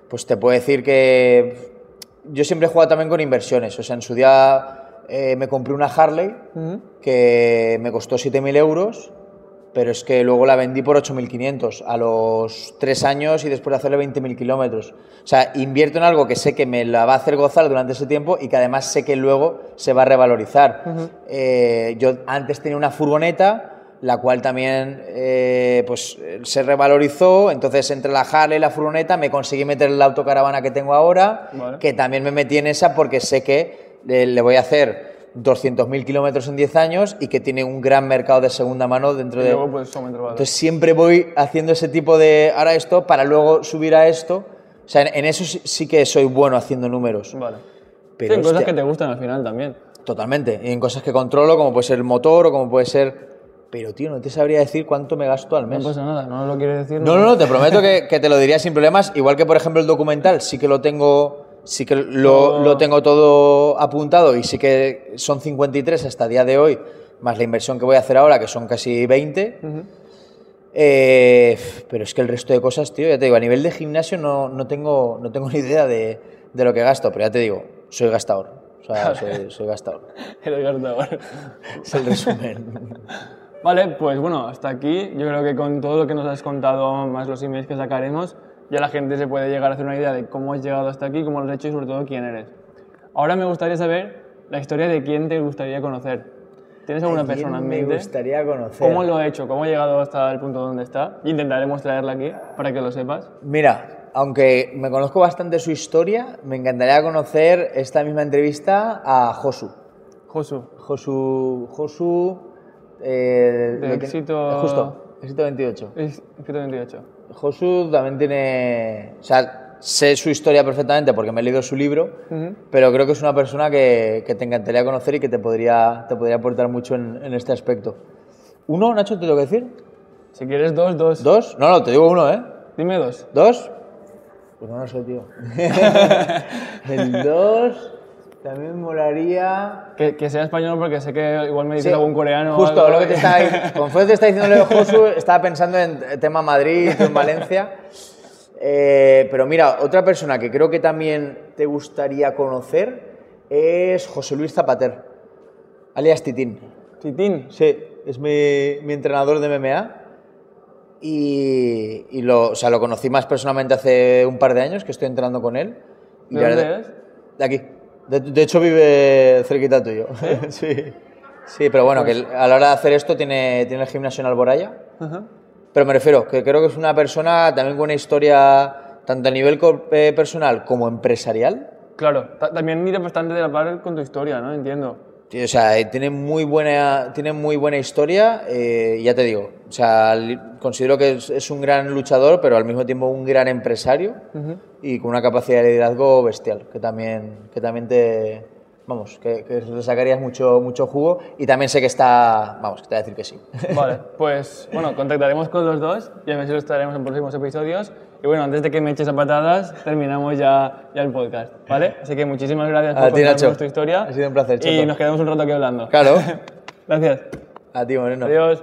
Pues te puedo decir que yo siempre he jugado también con inversiones. O sea, en su día eh, me compré una Harley que me costó 7.000 euros, pero es que luego la vendí por 8.500 a los tres años y después de hacerle 20.000 kilómetros. O sea, invierto en algo que sé que me la va a hacer gozar durante ese tiempo y que además sé que luego se va a revalorizar. Eh, yo antes tenía una furgoneta la cual también eh, pues, se revalorizó. Entonces, entre la Harley y la furgoneta, me conseguí meter la autocaravana que tengo ahora, Vale. que también me metí en esa porque sé que eh, le voy a hacer 200.000 kilómetros en 10 años y que tiene un gran mercado de segunda mano dentro Y de... luego pues. Entonces siempre voy haciendo ese tipo de ahora esto para luego subir a esto. O sea, en, en eso sí, sí que soy bueno haciendo números. Vale. Pero, sí, en cosas que te gustan al final también. Totalmente. Y en cosas que controlo, como puede ser el motor o como puede ser... Pero, tío, no te sabría decir cuánto me gasto al No mes. pasa nada, no lo quieres decir. No, no, no, te prometo que, que te lo diría sin problemas. Igual que, por ejemplo, el documental, sí que lo tengo, sí que lo, lo tengo todo apuntado y sí que son 53 hasta el día de hoy, más la inversión que voy a hacer ahora, que son casi 20. Ujú. Eh, pero es que el resto de cosas, tío, ya te digo, a nivel de gimnasio no, no, tengo, no tengo ni idea de, de lo que gasto, pero ya te digo, soy gastador. O sea, soy, soy gastador. Eres gastador. Es el resumen. Vale, pues bueno, hasta aquí. Yo creo que con todo lo que nos has contado, más los emails que sacaremos, ya la gente se puede llegar a hacer una idea de cómo has llegado hasta aquí, cómo lo has hecho y sobre todo quién eres. Ahora me gustaría saber la historia de quién te gustaría conocer. ¿Tienes alguna ¿Quién persona en me mente? gustaría conocer? ¿Cómo lo ha hecho? ¿Cómo ha llegado hasta el punto donde está? Intentaremos traerla aquí para que lo sepas. Mira, aunque me conozco bastante su historia, me encantaría conocer esta misma entrevista a Josu. Josu. Josu. Josu. Eh, De lo que- éxito- Justo, éxito 28. Es 128. Josu también tiene. O sea, sé su historia perfectamente porque me he leído su libro, pero creo que es una persona que, que te encantaría conocer y que te podría, te podría aportar mucho en, en este aspecto. ¿Uno, Nacho, te tengo que decir? Si quieres dos, dos. ¿Dos? No, no, te digo uno, ¿eh? Dime dos. ¿Dos? Pues no lo sé, tío. el dos también molaría. Que, que sea español porque sé que igual me dices Sí, algún coreano. o Justo algo. lo que te estaba, conforme te está diciendo Josu, estaba pensando en tema Madrid, en Valencia. Eh, pero mira, otra persona que creo que también te gustaría conocer es José Luis Zapater, alias Titín. Titín. Sí, es mi, mi entrenador de MMA. Y, y lo, o sea, lo conocí más personalmente hace un par de años que estoy entrenando con él. ¿De dónde verdad- es? De aquí. De, de hecho, vive cerquita tuyo. sí. Sí, pero bueno, que a la hora de hacer esto tiene, tiene el gimnasio en Alboraya. Pero me refiero, que creo que es una persona también con una historia, tanto a nivel eh, personal como empresarial. Claro, ta- también mira bastante de la par con tu historia, ¿no? Entiendo. O sea, eh, tiene muy buena, tiene muy buena historia, eh, ya te digo. O sea, considero que es, es un gran luchador, pero al mismo tiempo un gran empresario Ujú. y con una capacidad de liderazgo bestial, que también, que también te, vamos, que, que le sacarías mucho, mucho jugo y también sé que está, vamos, que te voy a decir que sí. Vale, pues bueno, contactaremos con los dos y a ver si los traeremos en próximos episodios. Y bueno, antes de que me eches a patadas, terminamos ya, ya el podcast, ¿vale? Así que muchísimas gracias por ti, contarnos Nacho. tu historia. Ha sido un placer, Y nos quedamos un rato aquí hablando. Claro. Gracias. A ti, Moreno. Adiós.